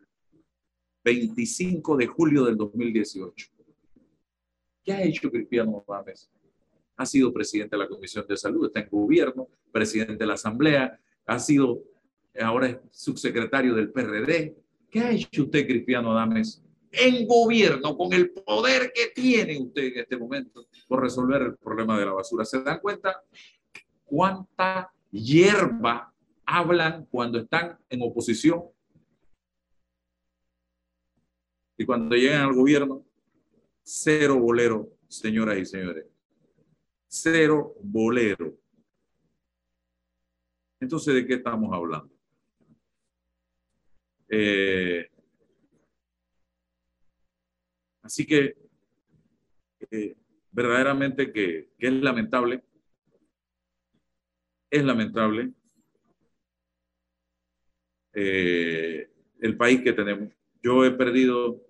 25 de julio del 2018. ¿Qué ha hecho Cristiano Adames? Ha sido presidente de la Comisión de Salud, está en gobierno, presidente de la Asamblea, ha sido, ahora subsecretario del PRD. ¿Qué ha hecho usted, Cristiano Adames, en gobierno, con el poder que tiene usted en este momento por resolver el problema de la basura? ¿Se dan cuenta cuánta hierba hablan cuando están en oposición? Y cuando llegan al gobierno, cero bolero, señoras y señores cero bolero. Entonces, ¿de qué estamos hablando? Eh, así que eh, verdaderamente que, es lamentable, es lamentable eh, el país que tenemos. Yo he perdido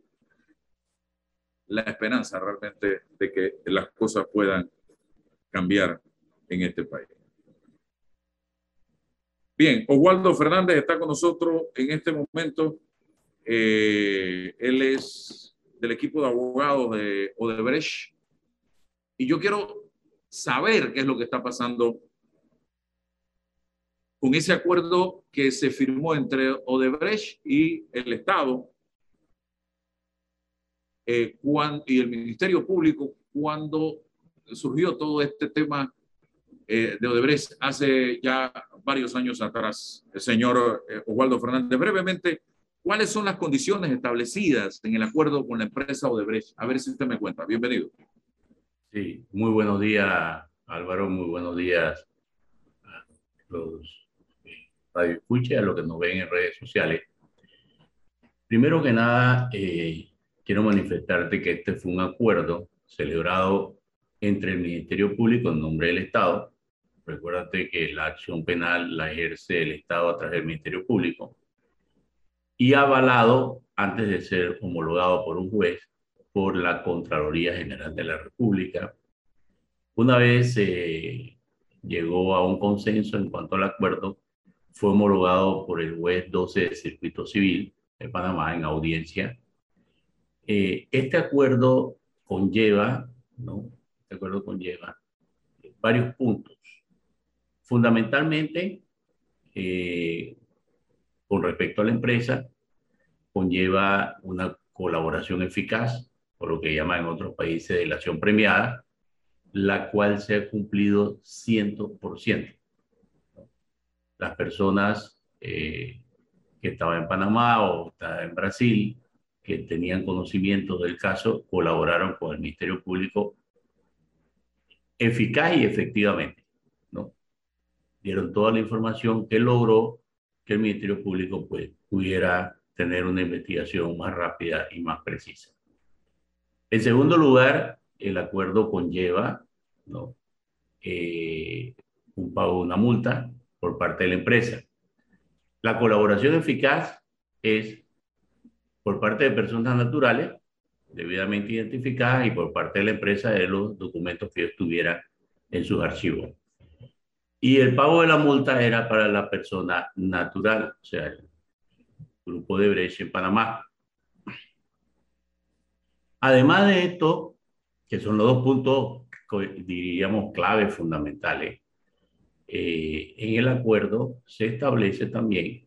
la esperanza realmente de que las cosas puedan cambiar en este país. Bien, Oswaldo Fernández está con nosotros en este momento. Eh, él es del equipo de abogados de Odebrecht. Y yo quiero saber qué es lo que está pasando con ese acuerdo que se firmó entre Odebrecht y el Estado eh, y el Ministerio Público cuando surgió todo este tema eh, de Odebrecht hace ya varios años atrás. El señor eh, Oswaldo Fernández, brevemente, ¿cuáles son las condiciones establecidas en el acuerdo con la empresa Odebrecht? A ver si usted me cuenta. Bienvenido. Sí, muy buenos días, Álvaro, muy buenos días a los radio escucha, a los que nos ven en redes sociales. Primero que nada, eh, quiero manifestarte que este fue un acuerdo celebrado entre el Ministerio Público en nombre del Estado. Recuérdate que la acción penal la ejerce el Estado a través del Ministerio Público y avalado antes de ser homologado por un juez por la Contraloría General de la República. Una vez llegó a un consenso en cuanto al acuerdo, fue homologado por el juez 12 de Circuito Civil de Panamá en audiencia eh, este acuerdo conlleva, ¿no? Este acuerdo conlleva varios puntos. Fundamentalmente, eh, con respecto a la empresa, conlleva una colaboración eficaz, por lo que llaman en otros países de la acción premiada, la cual se ha cumplido 100%. Las personas eh, que estaban en Panamá o en Brasil, que tenían conocimiento del caso, colaboraron con el Ministerio Público eficaz y efectivamente. ¿no? Dieron toda la información que logró que el Ministerio Público pues, pudiera tener una investigación más rápida y más precisa. En segundo lugar, el acuerdo conlleva ¿no? Eh, un pago de una multa por parte de la empresa. La colaboración eficaz es por parte de personas naturales debidamente identificadas y por parte de la empresa de los documentos que ellos tuvieran en sus archivos. Y el pago de la multa era para la persona natural, o sea, el grupo de Brecha en Panamá. Además de esto, que son los dos puntos, diríamos, claves fundamentales, eh, en el acuerdo se establece también,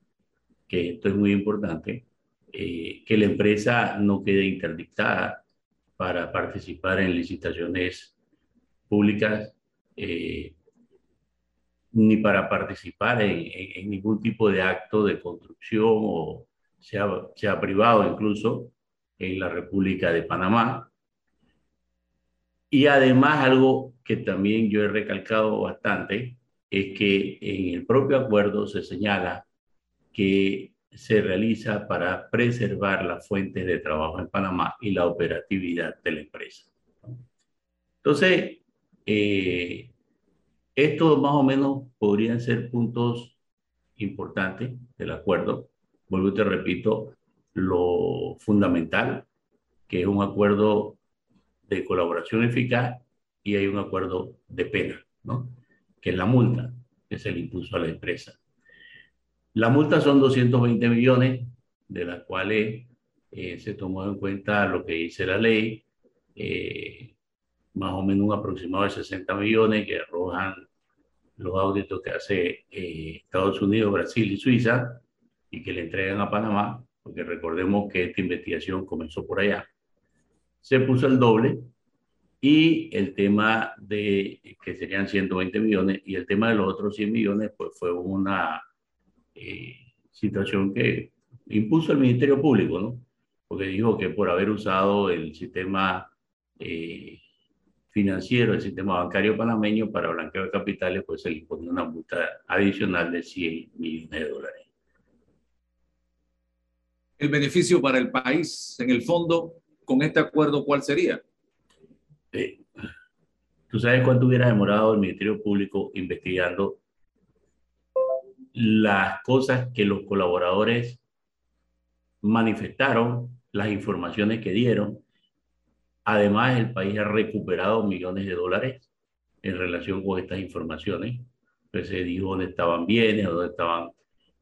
que esto es muy importante, eh, que la empresa no quede interdictada para participar en licitaciones públicas eh, ni para participar en, ningún tipo de acto de construcción o sea, sea privado incluso en la República de Panamá. Y además algo que también yo he recalcado bastante es que en el propio acuerdo se señala que se realiza para preservar las fuentes de trabajo en Panamá y la operatividad de la empresa. Entonces, eh, estos más o menos podrían ser puntos importantes del acuerdo. Vuelvo y te repito, lo fundamental, que es un acuerdo de colaboración eficaz y hay un acuerdo de pena, ¿no? que es la multa que se le impuso a la empresa. La multa son 220 millones, de las cuales eh, se tomó en cuenta lo que dice la ley, eh, más o menos un aproximado de 60 millones que arrojan los auditos que hace eh, Estados Unidos, Brasil y Suiza y que le entregan a Panamá, porque recordemos que esta investigación comenzó por allá. Se puso el doble y el tema de que serían 120 millones y el tema de los otros 100 millones, pues fue una eh, situación que impuso el Ministerio Público, ¿no? Porque dijo que por haber usado el sistema eh, financiero, el sistema bancario panameño para blanqueo de capitales, pues se le imponía una multa adicional de 100 millones de dólares. El beneficio para el país, en el fondo, con este acuerdo, ¿cuál sería? ¿Tú sabes cuánto hubiera demorado el Ministerio Público investigando las cosas que los colaboradores manifestaron, las informaciones que dieron? Además, el país ha recuperado millones de dólares en relación con estas informaciones. Pues se dijo dónde estaban bienes, dónde estaban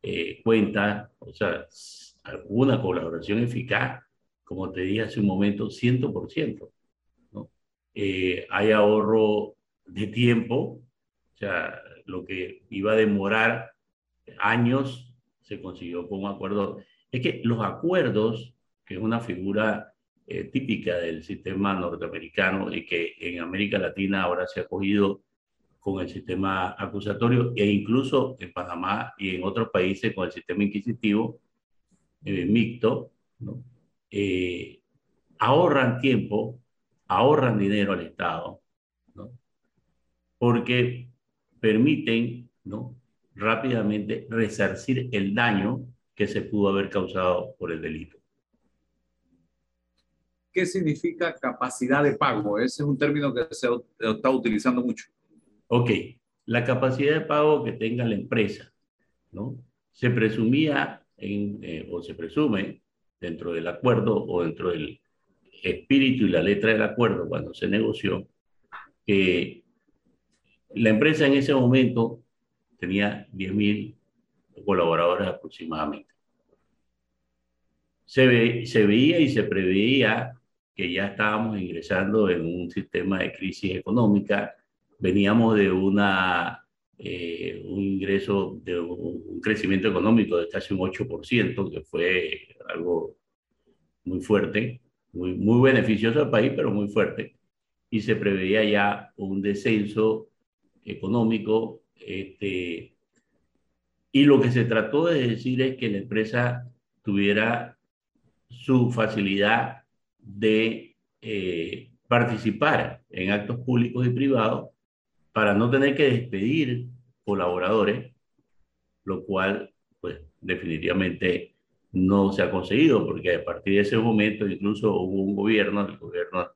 eh, cuentas, o sea, alguna colaboración eficaz, como te dije hace un momento, 100%. Eh, hay ahorro de tiempo, o sea, lo que iba a demorar años se consiguió con un acuerdo. Es que los acuerdos, que es una figura eh, típica del sistema norteamericano y que en América Latina ahora se ha cogido con el sistema acusatorio e incluso en Panamá y en otros países con el sistema inquisitivo eh, mixto, ¿no? ahorran tiempo ahorran dinero al Estado, ¿no? porque permiten ¿no? Rápidamente resarcir el daño que se pudo haber causado por el delito. ¿Qué significa capacidad de pago? Ese es un término que se está utilizando mucho. Ok, la capacidad de pago que tenga la empresa, ¿no? Se presumía en, eh, o se presume dentro del acuerdo o dentro del espíritu y la letra del acuerdo cuando se negoció, que la empresa en ese momento tenía 10.000 colaboradores aproximadamente. se, se veía y se preveía que ya estábamos ingresando en un sistema de crisis económica, veníamos de una, eh, un ingreso, de un crecimiento económico de casi un 8%, que fue algo muy fuerte, muy, muy beneficioso al país, pero muy fuerte. Y se preveía ya un descenso económico. Este, y lo que se trató de decir es que la empresa tuviera su facilidad de eh, participar en actos públicos y privados para no tener que despedir colaboradores, lo cual, pues, definitivamente no se ha conseguido, porque a partir de ese momento incluso hubo un gobierno, el gobierno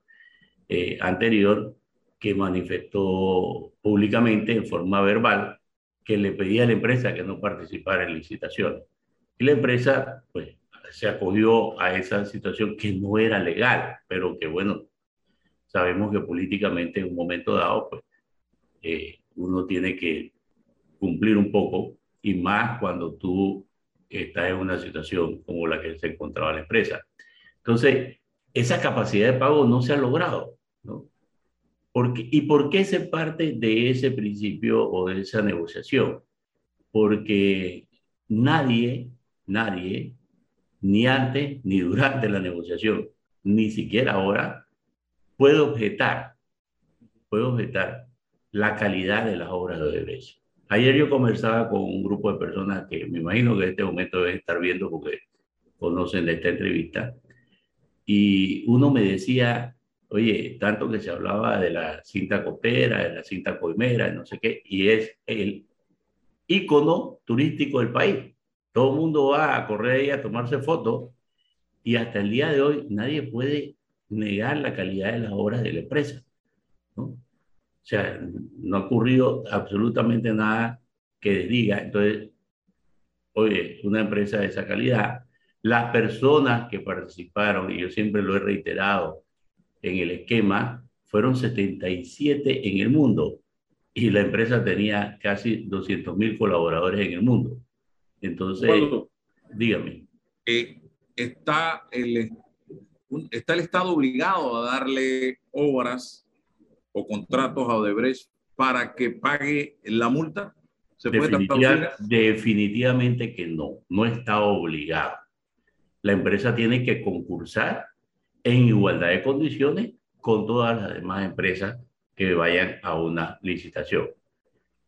eh, anterior, que manifestó públicamente en forma verbal que le pedía a la empresa que no participara en licitaciones. Y la empresa, pues, se acogió a esa situación que no era legal, pero que, bueno, sabemos que políticamente en un momento dado, pues, eh, uno tiene que cumplir un poco, y más cuando tú estás en una situación como la que se encontraba la empresa. Entonces, esa capacidad de pago no se ha logrado, ¿no? ¿Y por qué se parte de ese principio o de esa negociación? Porque nadie, nadie, ni antes ni durante la negociación, ni siquiera ahora, puede objetar, puede objetar la calidad de las obras de Odebrecht. Ayer yo conversaba con un grupo de personas que me imagino que en este momento deben estar viendo porque conocen de esta entrevista, y uno me decía, oye, tanto que se hablaba de la cinta copera, de la cinta coimera, no sé qué, y es el ícono turístico del país. Todo el mundo va a correr ahí a tomarse fotos y hasta el día de hoy nadie puede negar la calidad de las obras de la empresa. ¿no? O sea, no ha ocurrido absolutamente nada que diga. Entonces, oye, una empresa de esa calidad, las personas que participaron, y yo siempre lo he reiterado en el esquema, fueron 77 en el mundo y la empresa tenía casi 200 mil colaboradores en el mundo. Entonces, dígame. Eh, está, el, ¿Está el Estado obligado a darle obras o contratos a Odebrecht para que pague la multa? ¿Se definitivamente que no, no está obligado. La empresa tiene que concursar en igualdad de condiciones con todas las demás empresas que vayan a una licitación.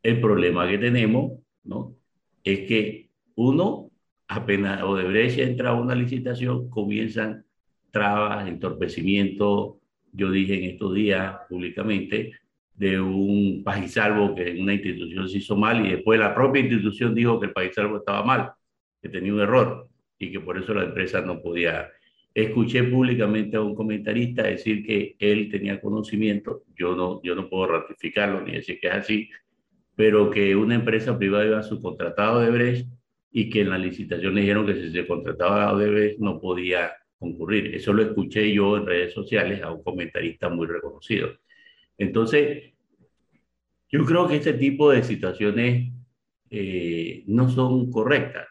El problema que tenemos ¿no? es que uno, apenas Odebrecht entra a una licitación, comienzan trabas, entorpecimiento, yo dije en estos días públicamente de un pajisalvo que en una institución se hizo mal y después la propia institución dijo que el pajisalvo estaba mal, que tenía un error y que por eso la empresa no podía. Escuché públicamente a un comentarista decir que él tenía conocimiento, yo no, yo no puedo ratificarlo ni decir que es así, pero que una empresa privada iba a su contratado de Brecht y que en la licitación dijeron que si se contrataba a Odebrecht no podía concurrir. Eso lo escuché yo en redes sociales a un comentarista muy reconocido. Entonces, yo creo que este tipo de situaciones eh, no son correctas,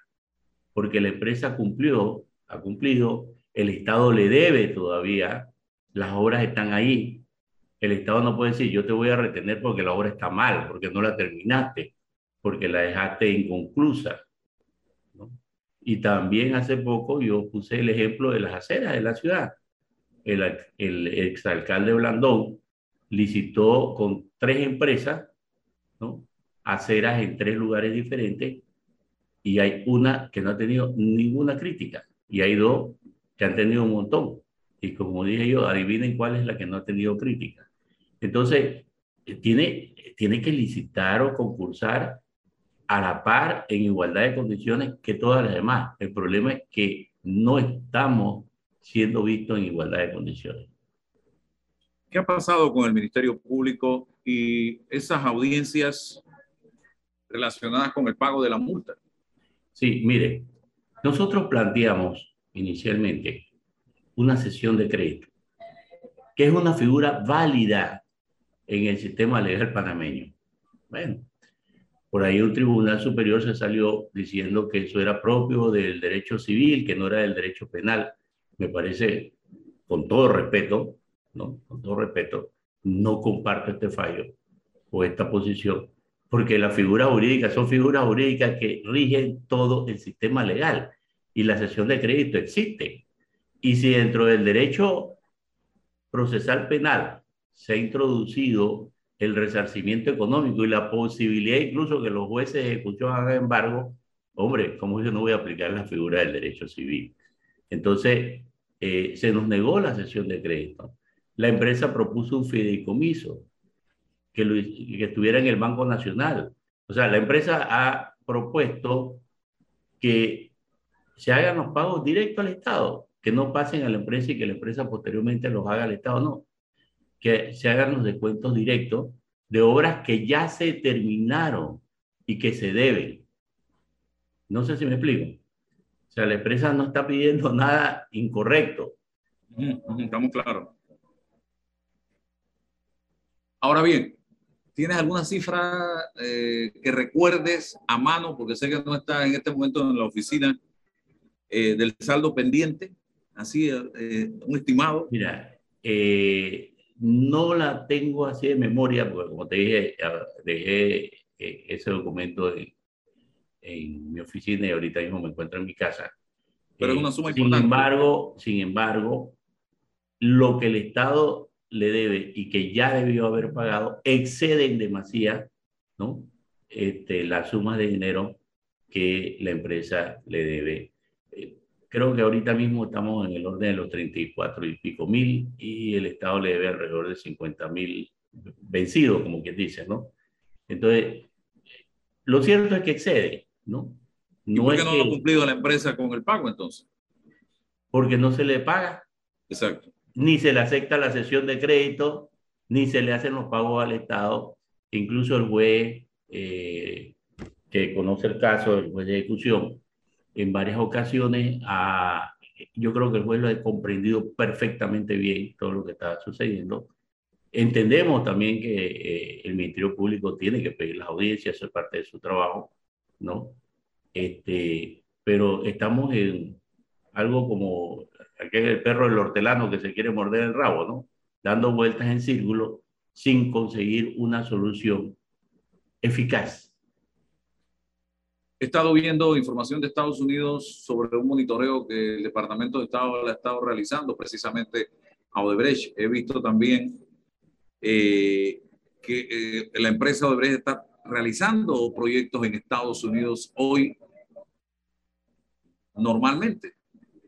porque la empresa cumplió, ha cumplido, el Estado le debe todavía, las obras están ahí. El Estado no puede decir, yo te voy a retener porque la obra está mal, porque no la terminaste, porque la dejaste inconclusa. Y también hace poco yo puse el ejemplo de las aceras de la ciudad. El, el exalcalde Blandón licitó con tres empresas aceras en tres lugares diferentes y hay una que no ha tenido ninguna crítica y hay dos que han tenido un montón. Y como dije yo, adivinen cuál es la que no ha tenido crítica. Entonces, eh, tiene, tiene que licitar o concursar a la par, en igualdad de condiciones que todas las demás. El problema es que no estamos siendo vistos en igualdad de condiciones. ¿Qué ha pasado con el Ministerio Público y esas audiencias relacionadas con el pago de la multa? Sí, mire, nosotros planteamos inicialmente una sesión de crédito, que es una figura válida en el sistema legal panameño. Bueno, por ahí un tribunal superior se salió diciendo que eso era propio del derecho civil, que no era del derecho penal. Me parece, con todo respeto, ¿no? Con todo respeto, no comparto este fallo o esta posición, porque las figuras jurídicas son figuras jurídicas que rigen todo el sistema legal y la sesión de crédito existe. Y si dentro del derecho procesal penal se ha introducido el resarcimiento económico y la posibilidad incluso que los jueces de ejecución hagan embargo, hombre, ¿cómo yo no voy a aplicar la figura del derecho civil? Entonces, eh, se nos negó la sesión de crédito. La empresa propuso un fideicomiso que, que estuviera en el Banco Nacional. O sea, la empresa ha propuesto que se hagan los pagos directos al Estado, que no pasen a la empresa y que la empresa posteriormente los haga al Estado, no que se hagan los descuentos directos de obras que ya se terminaron y que se deben. No sé si me explico. O sea, la empresa no está pidiendo nada incorrecto. Estamos claros. Ahora bien, ¿tienes alguna cifra eh, que recuerdes a mano, porque sé que no está en este momento en la oficina, eh, del saldo pendiente? Así, eh, un estimado. Mira, eh, no la tengo así de memoria, porque como te dije, dejé ese documento en, mi oficina y ahorita mismo me encuentro en mi casa. Pero es una suma sin importante. Embargo, sin embargo, lo que el Estado le debe y que ya debió haber pagado excede en demasía ¿no? este, la suma de dinero que la empresa le debe creo que ahorita mismo estamos en el orden de los 34 y pico mil y el Estado le debe alrededor de 50 mil vencidos, como quien dice, ¿no? Entonces, lo cierto es que excede, ¿no? no ¿Y por qué no lo ha cumplido la empresa con el pago entonces? Porque no se le paga. Exacto. Ni se le acepta la sesión de crédito, ni se le hacen los pagos al Estado. Incluso el juez eh, que conoce el caso, el juez de ejecución, en varias ocasiones. A, yo creo que el juez lo ha comprendido perfectamente bien todo lo que está sucediendo. Entendemos también que eh, el Ministerio Público tiene que pedir las audiencias, es parte de su trabajo, ¿no? Este, pero estamos en algo como aquel perro del hortelano que se quiere morder el rabo, ¿no? Dando vueltas en círculo sin conseguir una solución eficaz He estado viendo información de Estados Unidos sobre un monitoreo que el Departamento de Estado ha estado realizando precisamente a Odebrecht. He visto también eh, que eh, la empresa Odebrecht está realizando proyectos en Estados Unidos hoy normalmente.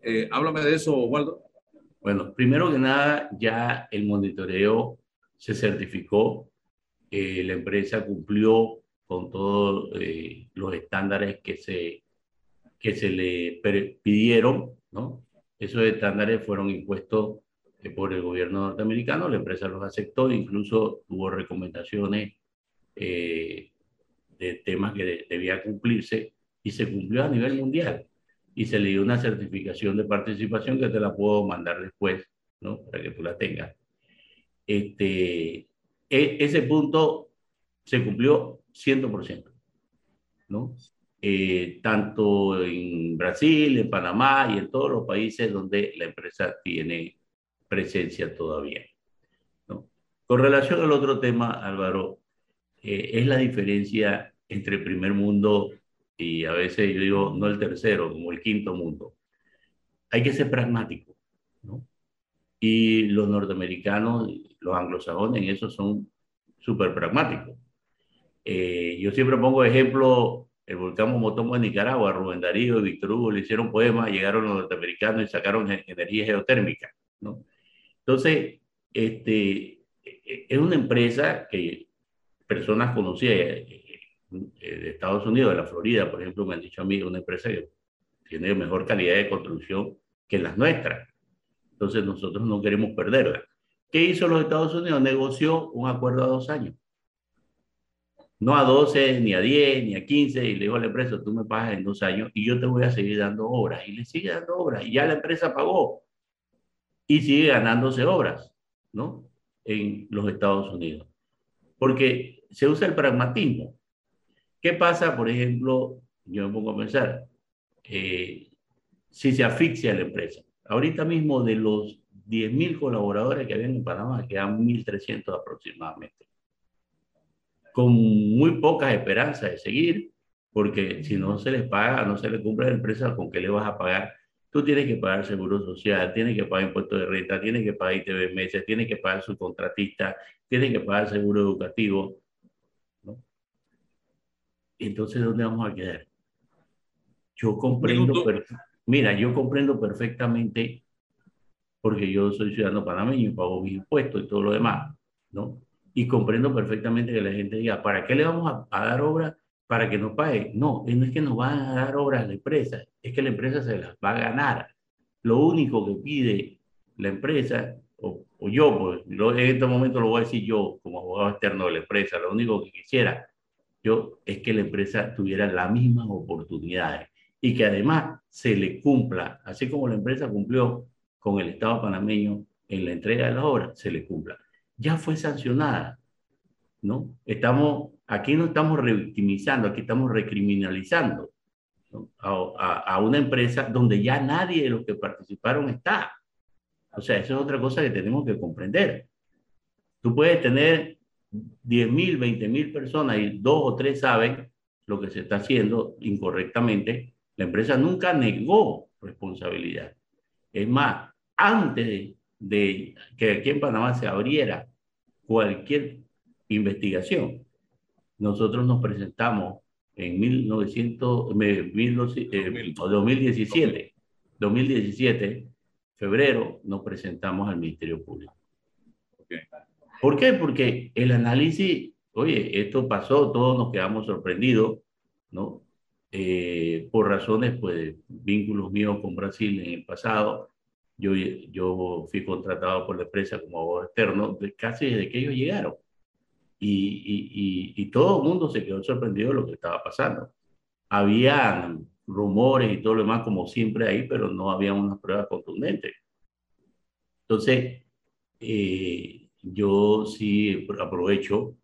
Eh, háblame de eso, Waldo. Bueno, primero que nada, ya el monitoreo se certificó, la empresa cumplió con todos eh, los estándares que se, que se le pidieron, ¿no? Esos estándares fueron impuestos eh, por el gobierno norteamericano, la empresa los aceptó, incluso tuvo recomendaciones eh, de temas que debía cumplirse y se cumplió a nivel mundial. Y se le dio una certificación de participación que te la puedo mandar después, ¿no? Para que tú la tengas. Este, e, ese punto se cumplió 100%, ¿no? Eh, tanto en Brasil, en Panamá y en todos los países donde la empresa tiene presencia todavía. ¿no? Con relación al otro tema, Álvaro, eh, es la diferencia entre primer mundo y a veces yo digo no el tercero, como el quinto mundo. Hay que ser pragmático, ¿no? Y los norteamericanos, los anglosajones en eso son súper pragmáticos. Eh, yo siempre pongo ejemplo el volcán Momotombo en Nicaragua, Rubén Darío y Víctor Hugo le hicieron poemas, llegaron los norteamericanos y sacaron energía geotérmica, ¿no? Entonces, este, e-, es una empresa que personas conocidas eh, eh, de Estados Unidos, de la Florida, por ejemplo, me han dicho a mí, una empresa que tiene mejor calidad de construcción que las nuestras. Entonces, nosotros no queremos perderla. ¿Qué hizo los Estados Unidos? Negoció un acuerdo a dos años no a 12, ni a 10, ni a 15, y le digo a la empresa, tú me pagas en dos años y yo te voy a seguir dando obras. Y le sigue dando obras. Y ya la empresa pagó. Y sigue ganándose obras, ¿no? En los Estados Unidos. Porque se usa el pragmatismo. ¿Qué pasa, por ejemplo, yo me pongo a pensar, eh, si se asfixia la empresa? Ahorita mismo de los 10.000 colaboradores que habían en Panamá, quedan 1.300 aproximadamente. Con muy pocas esperanzas de seguir, porque si no se les paga, no se les cumple a la empresa, ¿con qué le vas a pagar? Tú tienes que pagar seguro social, tienes que pagar impuestos de renta, tienes que pagar ITV meses, tienes que pagar su contratista, tienes que pagar seguro educativo. ¿no? Entonces, ¿dónde vamos a quedar? Yo comprendo, mira, yo comprendo perfectamente, porque yo soy ciudadano panameño y pago mis impuestos y todo lo demás, ¿no? Y comprendo perfectamente que la gente diga, ¿para qué le vamos a, a dar obra para que nos pague. No, no es que nos van a dar obras a la empresa, es que la empresa se las va a ganar. Lo único que pide la empresa, o, yo, pues, en este momento lo voy a decir yo como abogado externo de la empresa, lo único que quisiera yo es que la empresa tuviera las mismas oportunidades y que además se le cumpla, así como la empresa cumplió con el Estado panameño en la entrega de las obras, se le cumpla. Ya fue sancionada, ¿no? Estamos Aquí no estamos revictimizando, aquí estamos recriminalizando a, una empresa donde ya nadie de los que participaron está. O sea, eso es otra cosa que tenemos que comprender. Tú puedes tener 10 mil, 20 mil personas y dos o tres saben lo que se está haciendo incorrectamente. La empresa nunca negó responsabilidad. Es más, antes de que aquí en Panamá se abriera cualquier investigación, nosotros nos presentamos en 1900, 2017, 2017, febrero, nos presentamos al Ministerio Público. ¿Por qué? Porque el análisis, oye, esto pasó, todos nos quedamos sorprendidos, ¿no? Eh, por razones, pues, vínculos míos con Brasil en el pasado. Yo, yo fui contratado por la empresa como abogado externo casi desde que ellos llegaron y, y, todo el mundo se quedó sorprendido de lo que estaba pasando. Había rumores y todo lo demás como siempre ahí, pero no había una prueba contundente. Entonces, eh, yo sí aprovecho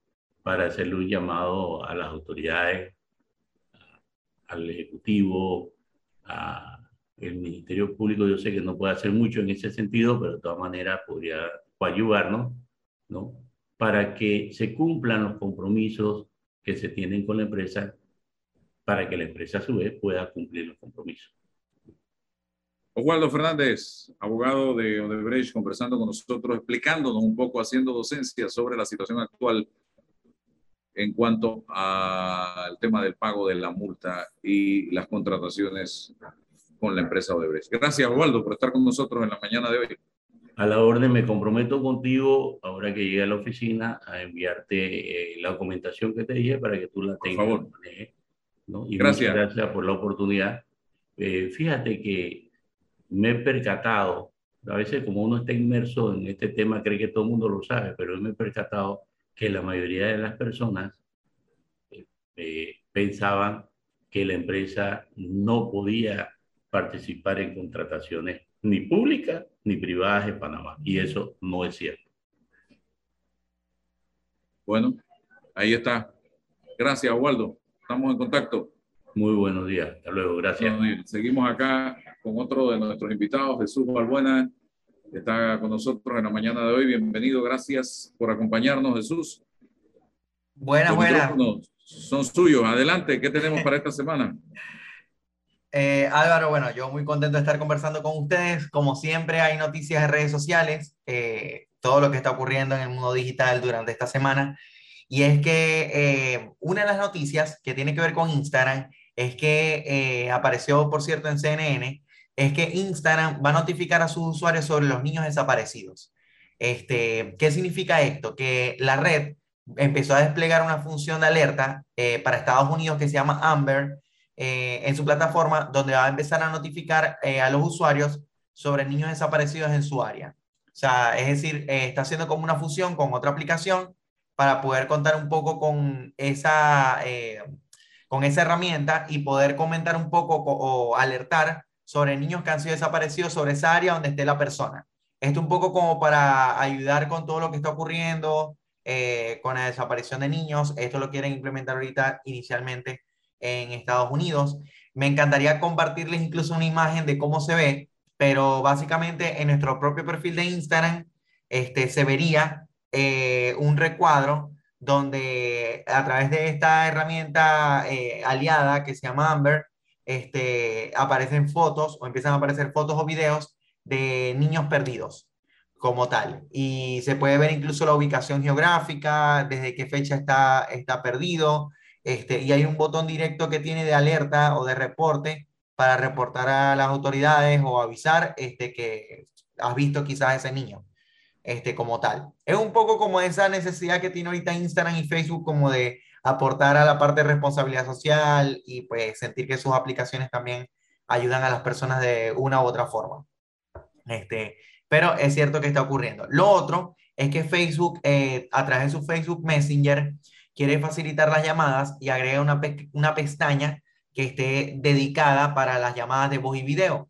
para hacerle un llamado a las autoridades, al Ejecutivo, al Ministerio Público. Yo sé que no puede hacer mucho en ese sentido, pero de todas maneras podría ayudarnos, ¿no? para que se cumplan los compromisos que se tienen con la empresa, para que la empresa a su vez pueda cumplir los compromisos. Oswaldo Fernández, abogado de Odebrecht, conversando con nosotros, explicándonos un poco, haciendo docencia sobre la situación actual en cuanto al tema del pago de la multa y las contrataciones con la empresa Odebrecht. Gracias, Oswaldo, por estar con nosotros en la mañana de hoy a la orden me comprometo contigo, ahora que llegue a la oficina, a enviarte eh, la documentación que te dije para que tú la tengas. Por favor. ¿no? Y gracias. gracias por la oportunidad. Eh, fíjate que me he percatado, a veces como uno está inmerso en este tema, cree que todo el mundo lo sabe, pero me he percatado que la mayoría de las personas eh, pensaban que la empresa no podía participar en contrataciones ni públicas ni privadas en Panamá. Y eso no es cierto. Bueno, ahí está. Gracias, Waldo. Estamos en contacto. Muy buenos días. Hasta luego. Gracias. Seguimos acá con otro de nuestros invitados, Jesús Balbuena. Está con nosotros en la mañana de hoy. Bienvenido. Gracias por acompañarnos, Jesús. Buenas, buenas. Son suyos. Adelante. ¿Qué tenemos para esta semana? Eh, Álvaro, bueno, yo muy contento de estar conversando con ustedes. Como siempre, hay noticias en redes sociales, eh, todo lo que está ocurriendo en el mundo digital durante esta semana. Y es que eh, una de las noticias que tiene que ver con Instagram es que apareció, por cierto, en CNN, es que Instagram va a notificar a sus usuarios sobre los niños desaparecidos. Este, ¿Qué significa esto? Que la red empezó a desplegar una función de alerta para Estados Unidos que se llama Amber, eh, en su plataforma donde va a empezar a notificar eh, a los usuarios sobre niños desaparecidos en su área. O sea, es decir, eh, está haciendo como una fusión con otra aplicación para poder contar un poco con esa, con esa herramienta y poder comentar un poco o alertar sobre niños que han sido desaparecidos sobre esa área donde esté la persona. Esto un poco como para ayudar con todo lo que está ocurriendo con la desaparición de niños. Esto lo quieren implementar ahorita inicialmente en Estados Unidos. Me encantaría compartirles incluso una imagen de cómo se ve, pero básicamente en nuestro propio perfil de Instagram este, se vería eh, un recuadro donde a través de esta herramienta eh, aliada que se llama Amber, este, aparecen fotos o empiezan a aparecer fotos o videos de niños perdidos como tal. Y se puede ver incluso la ubicación geográfica, desde qué fecha está, está perdido, este, y hay un botón directo que tiene de alerta o de reporte para reportar a las autoridades o avisar este, que has visto quizás ese niño este, como tal. Es un poco como esa necesidad que tiene ahorita Instagram y Facebook como de aportar a la parte de responsabilidad social y pues sentir que sus aplicaciones también ayudan a las personas de una u otra forma. Este, pero es cierto que está ocurriendo. Lo otro es que Facebook, eh, a través de su Facebook Messenger, quiere facilitar las llamadas y agrega una, una pestaña que esté dedicada para las llamadas de voz y video.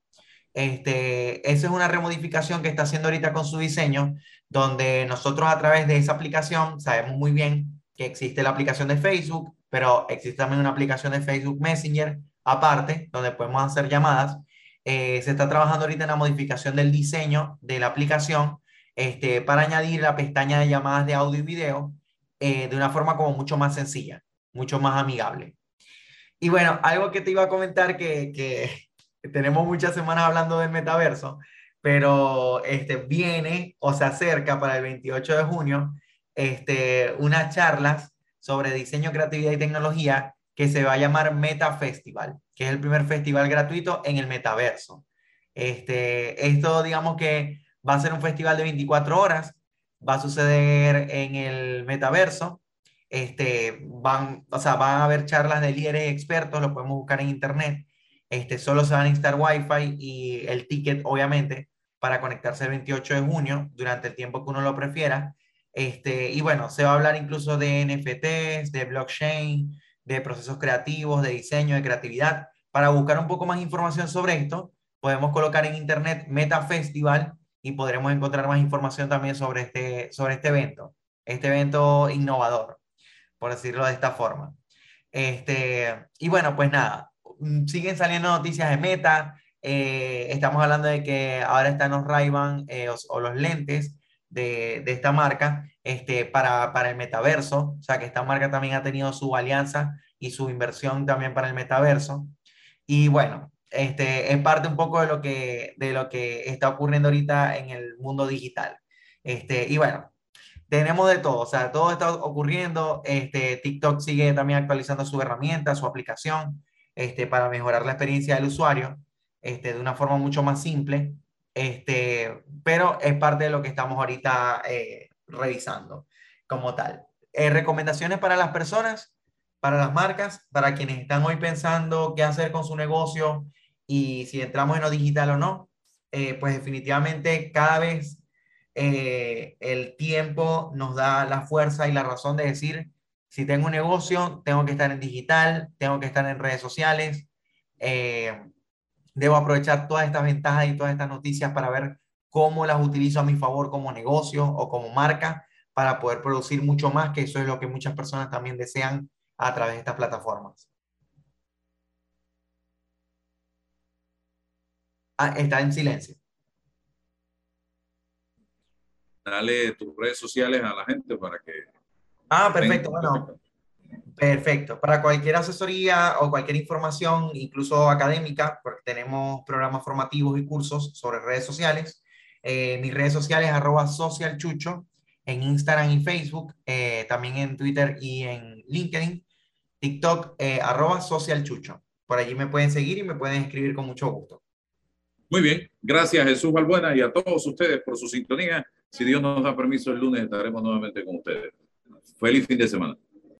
Este, esa es una remodificación que está haciendo ahorita con su diseño, donde nosotros a través de esa aplicación sabemos muy bien que existe la aplicación de Facebook, pero existe también una aplicación de Facebook Messenger aparte, donde podemos hacer llamadas. Eh, se está trabajando ahorita en la modificación del diseño de la aplicación este, para añadir la pestaña de llamadas de audio y video eh, de una forma como mucho más sencilla, mucho más amigable. Y bueno, algo que te iba a comentar que, que tenemos muchas semanas hablando del metaverso, pero este, viene o se acerca para el 28 de junio este, unas charlas sobre diseño, creatividad y tecnología que se va a llamar Meta Festival, que es el primer festival gratuito en el metaverso. Este, esto, digamos que va a ser un festival de 24 horas, va a suceder en el metaverso. Este, van, o sea, van a haber charlas de líderes expertos, lo podemos buscar en internet este, solo se van a instalar Wi-Fi y el ticket, obviamente, para conectarse el 28 de junio, durante el tiempo que uno lo prefiera. Este, y bueno, se va a hablar incluso de NFTs, de blockchain, de procesos creativos, de diseño, de creatividad. Para buscar un poco más información sobre esto, podemos colocar en internet Meta Festival y podremos encontrar más información también sobre este, sobre este evento, este evento innovador, por decirlo de esta forma. Este, y bueno, pues nada, Mm, siguen saliendo noticias de Meta. Eh, estamos hablando de que ahora están los ray eh, o, los lentes de, de, esta marca este, para, para el metaverso. O sea, que esta marca también ha tenido su alianza y su inversión también para el metaverso. Y bueno, este, es parte un poco de lo, que, de lo que está ocurriendo ahorita en el mundo digital. Este, y bueno, tenemos de todo, o sea, todo está ocurriendo. Este, TikTok sigue también actualizando su herramienta, su aplicación este, para mejorar la experiencia del usuario este, de una forma mucho más simple, este, pero es parte de lo que estamos ahorita eh, revisando como tal. Eh, recomendaciones para las personas, para las marcas, para quienes están hoy pensando qué hacer con su negocio y si entramos en lo digital o no, eh, pues definitivamente cada vez el tiempo nos da la fuerza y la razón de decir si tengo un negocio, tengo que estar en digital, tengo que estar en redes sociales. Eh, debo aprovechar todas estas ventajas y todas estas noticias para ver cómo las utilizo a mi favor como negocio o como marca para poder producir mucho más, que eso es lo que muchas personas también desean a través de estas plataformas. Ah, está en silencio. Dale tus redes sociales a la gente para que Ah, perfecto. Bueno, perfecto. Para cualquier asesoría o cualquier información, incluso académica, porque tenemos programas formativos y cursos sobre redes sociales, eh, mis redes sociales arroba socialchucho en Instagram y Facebook, eh, también en Twitter y en LinkedIn, TikTok eh, arroba socialchucho. Por allí me pueden seguir y me pueden escribir con mucho gusto. Muy bien, gracias Jesús Balbuena y a todos ustedes por su sintonía. Si Dios nos da permiso, el lunes estaremos nuevamente con ustedes. Feliz fin de semana.